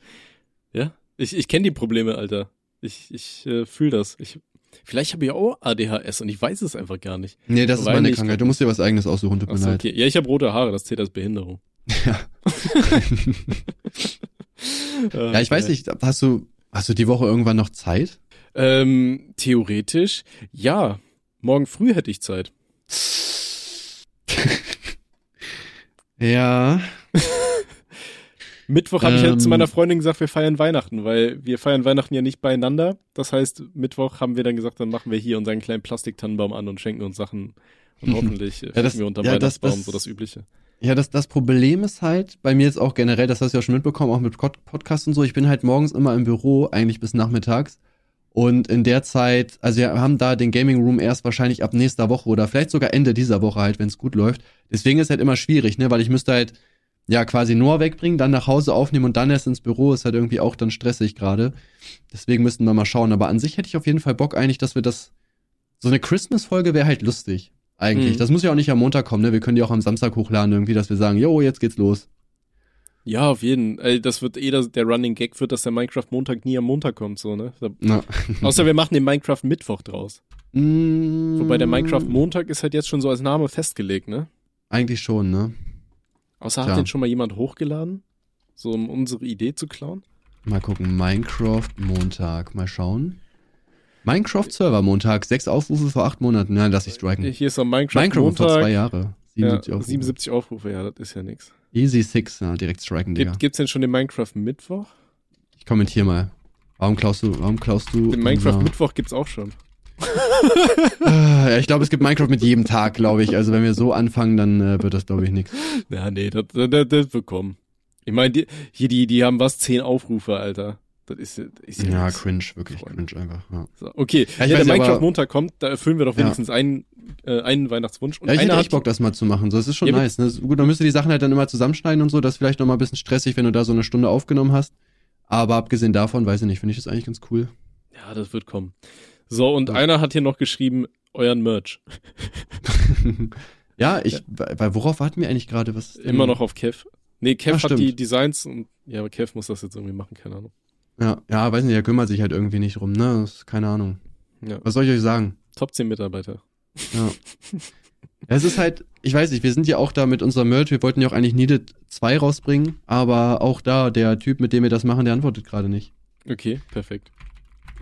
Ja, ich, ich kenne die Probleme, Alter. Ich, ich äh, fühle das. Ich, vielleicht habe ich auch ADHS und ich weiß es einfach gar nicht. Nee, das ist Weil meine nicht- Krankheit. Du musst dir was eigenes aussuchen, tut mir leid. okay. Ja, ich habe rote Haare, das zählt als Behinderung. Ja. [LAUGHS] Ja, ich weiß nicht, hast du, hast du die Woche irgendwann noch Zeit? Ähm, theoretisch, ja. Morgen früh hätte ich Zeit. [LAUGHS] Ja. [LAUGHS] Mittwoch habe ich ja Ähm. zu meiner Freundin gesagt, wir feiern Weihnachten, weil wir feiern Weihnachten ja nicht beieinander. Das heißt, Mittwoch haben wir dann gesagt, dann machen wir hier unseren kleinen Plastiktannenbaum an und schenken uns Sachen. Und [LAUGHS] hoffentlich äh, Ja, das- finden wir unter ja, das- Weihnachtsbaum das- so das Übliche. Ja, das, das Problem ist halt, bei mir jetzt auch generell, das hast du ja schon mitbekommen, auch mit Pod- Podcast und so, ich bin halt morgens immer im Büro, eigentlich bis nachmittags. Und in der Zeit, also wir haben da den Gaming Room erst wahrscheinlich ab nächster Woche oder vielleicht sogar Ende dieser Woche halt, wenn es gut läuft. Deswegen ist halt immer schwierig, ne, weil ich müsste halt ja quasi Noah wegbringen, dann nach Hause aufnehmen und dann erst ins Büro, ist halt irgendwie auch dann stressig gerade. Deswegen müssten wir mal schauen. Aber an sich hätte ich auf jeden Fall Bock eigentlich, dass wir das, so eine Christmas-Folge wäre halt lustig. Eigentlich. Mhm. Das muss ja auch nicht am Montag kommen, ne? Wir können die auch am Samstag hochladen, irgendwie, dass wir sagen, jo, jetzt geht's los. Ja, auf jeden. Ey, das wird eh das, der Running Gag wird, dass der Minecraft Montag nie am Montag kommt, so, ne? Da, Na. [LAUGHS] außer wir machen den Minecraft Mittwoch draus. Mm, Wobei der Minecraft Montag ist halt jetzt schon so als Name festgelegt, ne? Eigentlich schon, ne? Außer Tja. hat den schon mal jemand hochgeladen? So, um unsere Idee zu klauen? Mal gucken. Minecraft Montag. Mal schauen. Minecraft Server Montag. Sechs Aufrufe vor acht Monaten. Na, lass ich striken. Hier ist am Minecraft, Minecraft vor zwei Montag. Jahre. Ja, 77 Aufrufe. 77 Aufrufe, ja, das ist ja nix. Easy Six. Ja, direkt striken, Digga. Gibt, gibt's denn schon den Minecraft Mittwoch? Ich kommentiere mal. Warum klaust du, warum klaust du? Den Minecraft Mittwoch gibt's auch schon. [LAUGHS] Ah, ja, ich glaube, es gibt Minecraft mit jedem Tag, glaube ich. Also wenn wir so anfangen, dann äh, wird das, glaube ich, nichts. Ja, nee, das, das, das wird kommen. Ich meine, die, hier, die, die haben was, 10 Aufrufe, Alter. Das ist, ist ja, Ja, cringe, wirklich Freunde. cringe einfach. Ja. So, okay, Ja, ja, der weiß ja, Minecraft aber- Montag kommt, da erfüllen wir doch Ja. wenigstens einen, äh, einen Weihnachtswunsch. Und Ja, ich hätte echt Bock, das mal zu machen. So, das ist schon Ja, nice. Ne? Gut, dann müsst ihr die Sachen halt dann immer zusammenschneiden und so. Das ist vielleicht noch mal ein bisschen stressig, wenn du da so eine Stunde aufgenommen hast. Aber abgesehen davon, weiß ich nicht, finde ich das eigentlich ganz cool. ja, das wird kommen. So, und Ja. einer hat hier noch geschrieben, euren Merch. [LAUGHS] ja, ich, weil worauf warten wir eigentlich gerade? Was Immer noch auf Kev. Nee, Kev Ah, hat stimmt. die Designs und, ja, aber Kev muss das jetzt irgendwie machen, keine Ahnung. Ja, ja, weiß nicht, er kümmert sich halt irgendwie nicht drum, ne? Das ist keine Ahnung. Ja, Was soll ich euch sagen? Top 10 Mitarbeiter. Ja. es ist halt, ich weiß nicht, wir sind ja auch da mit unserem Merch, wir wollten ja auch eigentlich Needed 2 rausbringen, aber auch da, der Typ, mit dem wir das machen, der antwortet gerade nicht. Okay, perfekt.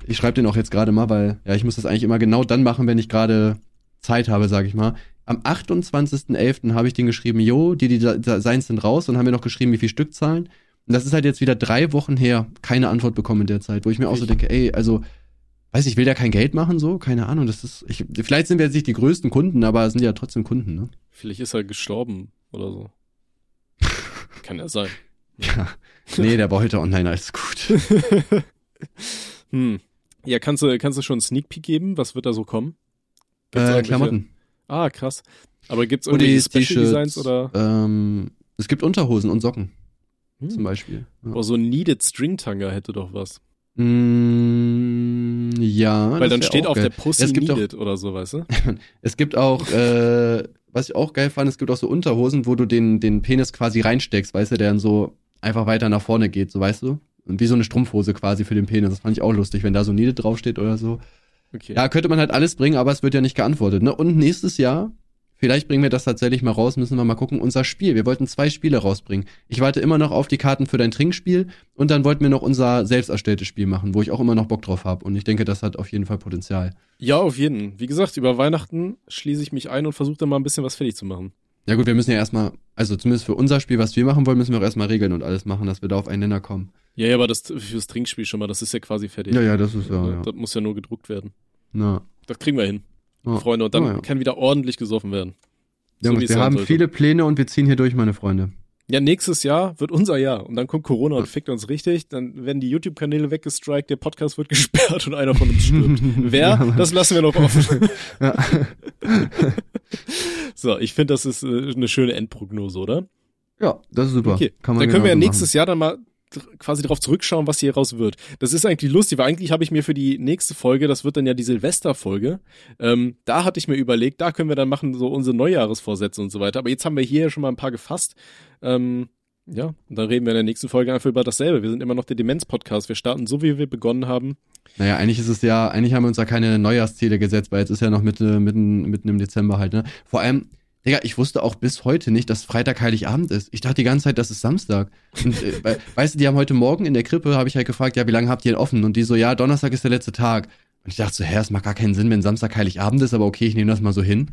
Ich schreibe den auch jetzt gerade mal, weil ja, ich muss das eigentlich immer genau dann machen, wenn ich gerade Zeit habe, sage ich mal. Am 28.11. habe ich den geschrieben, jo, die die Designs sind raus und haben mir noch geschrieben, wie viel Stückzahlen. Und das ist halt jetzt wieder drei Wochen her, keine Antwort bekommen in der Zeit, wo ich mir auch so denke, ey, also, weiß ich, will der kein Geld machen, so? Keine Ahnung, das ist, ich, vielleicht sind wir jetzt nicht die größten Kunden, aber es sind ja trotzdem Kunden, ne? Vielleicht ist er gestorben oder so. [LAUGHS] Kann ja sein. Ja. Nee, der war heute online, alles gut. [LAUGHS] hm. Ja, kannst du, kannst du schon einen Sneak Peek geben? Was wird da so kommen? Äh, Klamotten. Ah, krass. Aber gibt's irgendwelche Special Designs oder ähm, es gibt Unterhosen und Socken, hm. zum Beispiel. Ja. So ein Needed String Tanga hätte doch was. Mm, ja. Weil dann steht auch auf geil. der Pussy Es gibt auch- Needed oder so, weißt du? [LAUGHS] Es gibt auch, äh, was ich auch geil fand, es gibt auch so Unterhosen, wo du den, den Penis quasi reinsteckst, weißt du, der dann so einfach weiter nach vorne geht, so weißt du? Und wie so eine Strumpfhose quasi für den Penis. Das fand ich auch lustig, wenn da so Needed draufsteht oder so. Okay. Ja, könnte man halt alles bringen, aber es wird ja nicht geantwortet, ne? Und nächstes Jahr, vielleicht bringen wir das tatsächlich mal raus, müssen wir mal gucken, unser Spiel. Wir wollten zwei Spiele rausbringen. Ich warte immer noch auf die Karten für dein Trinkspiel und dann wollten wir noch unser selbst erstelltes Spiel machen, wo ich auch immer noch Bock drauf habe. Und ich denke, das hat auf jeden Fall Potenzial. Ja, auf jeden. Wie gesagt, über Weihnachten schließe ich mich ein und versuche dann mal ein bisschen was fertig zu machen. Ja gut, wir müssen ja erstmal, also zumindest für unser Spiel, was wir machen wollen, müssen wir auch erstmal regeln und alles machen, dass wir da auf einen Nenner kommen. Ja, ja, aber das fürs Trinkspiel schon mal, das ist ja quasi fertig. Ja, ja, das ist ja, ja. Das muss ja nur gedruckt werden. Na. Das kriegen wir hin, Ja. Freunde. Und dann Ja, ja. kann wieder ordentlich gesoffen werden. So wie es wir haben sollte. viele Pläne und wir ziehen hier durch, meine Freunde. Ja, nächstes Jahr wird unser Jahr. Und dann kommt Corona und fickt uns richtig. Dann werden die YouTube-Kanäle weggestrikt, der Podcast wird [LAUGHS] gesperrt und einer von uns stirbt. [LAUGHS] Wer? Das lassen wir noch offen. [LAUGHS] So, ich finde, das ist äh, eine schöne Endprognose, oder? ja, das ist super. Okay, Kann man dann können wir ja nächstes Jahr dann mal quasi darauf zurückschauen, was hier raus wird. Das ist eigentlich lustig, weil eigentlich habe ich mir für die nächste Folge, das wird dann ja die Silvesterfolge, ähm, da hatte ich mir überlegt, da können wir dann machen so unsere Neujahresvorsätze und so weiter. Aber jetzt haben wir hier ja schon mal ein paar gefasst. Ähm, ja, und dann reden wir in der nächsten Folge einfach über dasselbe. Wir sind immer noch der Demenz-Podcast. Wir starten so, wie wir begonnen haben. Naja, eigentlich ist es ja, eigentlich haben wir uns da keine Neujahrsziele gesetzt, weil jetzt ist ja noch Mitte, mitten, mitten im Dezember halt, ne? Vor allem, Digga, ich wusste auch bis heute nicht, dass Freitag Heiligabend ist. Ich dachte die ganze Zeit, das ist Samstag. Und, äh, [LAUGHS] we- weißt du, die haben heute Morgen in der Krippe, habe ich halt gefragt, ja, wie lange habt ihr denn offen? Und die so, ja, Donnerstag ist der letzte Tag. Und ich dachte so, hä, es macht gar keinen Sinn, wenn Samstag Heiligabend ist, aber okay, ich nehme das mal so hin.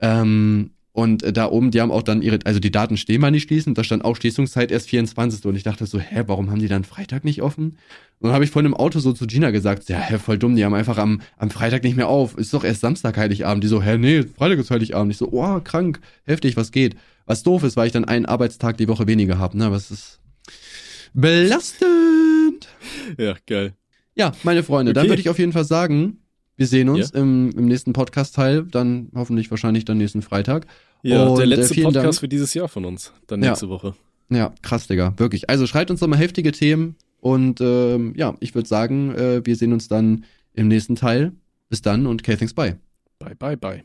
Ähm, Und äh, da oben, die haben auch dann ihre, also die Daten stehen mal nicht schließend, da stand auch Schließungszeit erst 24. Und ich dachte so, hä, warum haben die dann Freitag nicht offen? Und dann habe ich vorhin im Auto so zu Gina gesagt, ja, hä, voll dumm, die haben einfach am, am Freitag nicht mehr auf. Ist doch erst Samstag Heiligabend. Die so, hä, nee, Freitag ist Heiligabend. Ich so, oh, krank, heftig, was geht? Was doof ist, weil ich dann einen Arbeitstag die Woche weniger habe, ne? Aber es ist belastend. Ja, geil. Ja, meine Freunde, okay. dann würde ich auf jeden Fall sagen, wir sehen uns ja. im, im nächsten Podcast-Teil, dann hoffentlich wahrscheinlich dann nächsten Freitag. Ja, Und, der äh, letzte äh, Podcast Dank. für dieses Jahr von uns, dann nächste ja. Woche. Ja, krass, Digga, wirklich. Also schreibt uns nochmal heftige Themen und ähm, ja, ich würde sagen, äh, wir sehen uns dann im nächsten Teil. Bis dann und okay, thanks, bye. Bye, bye, bye.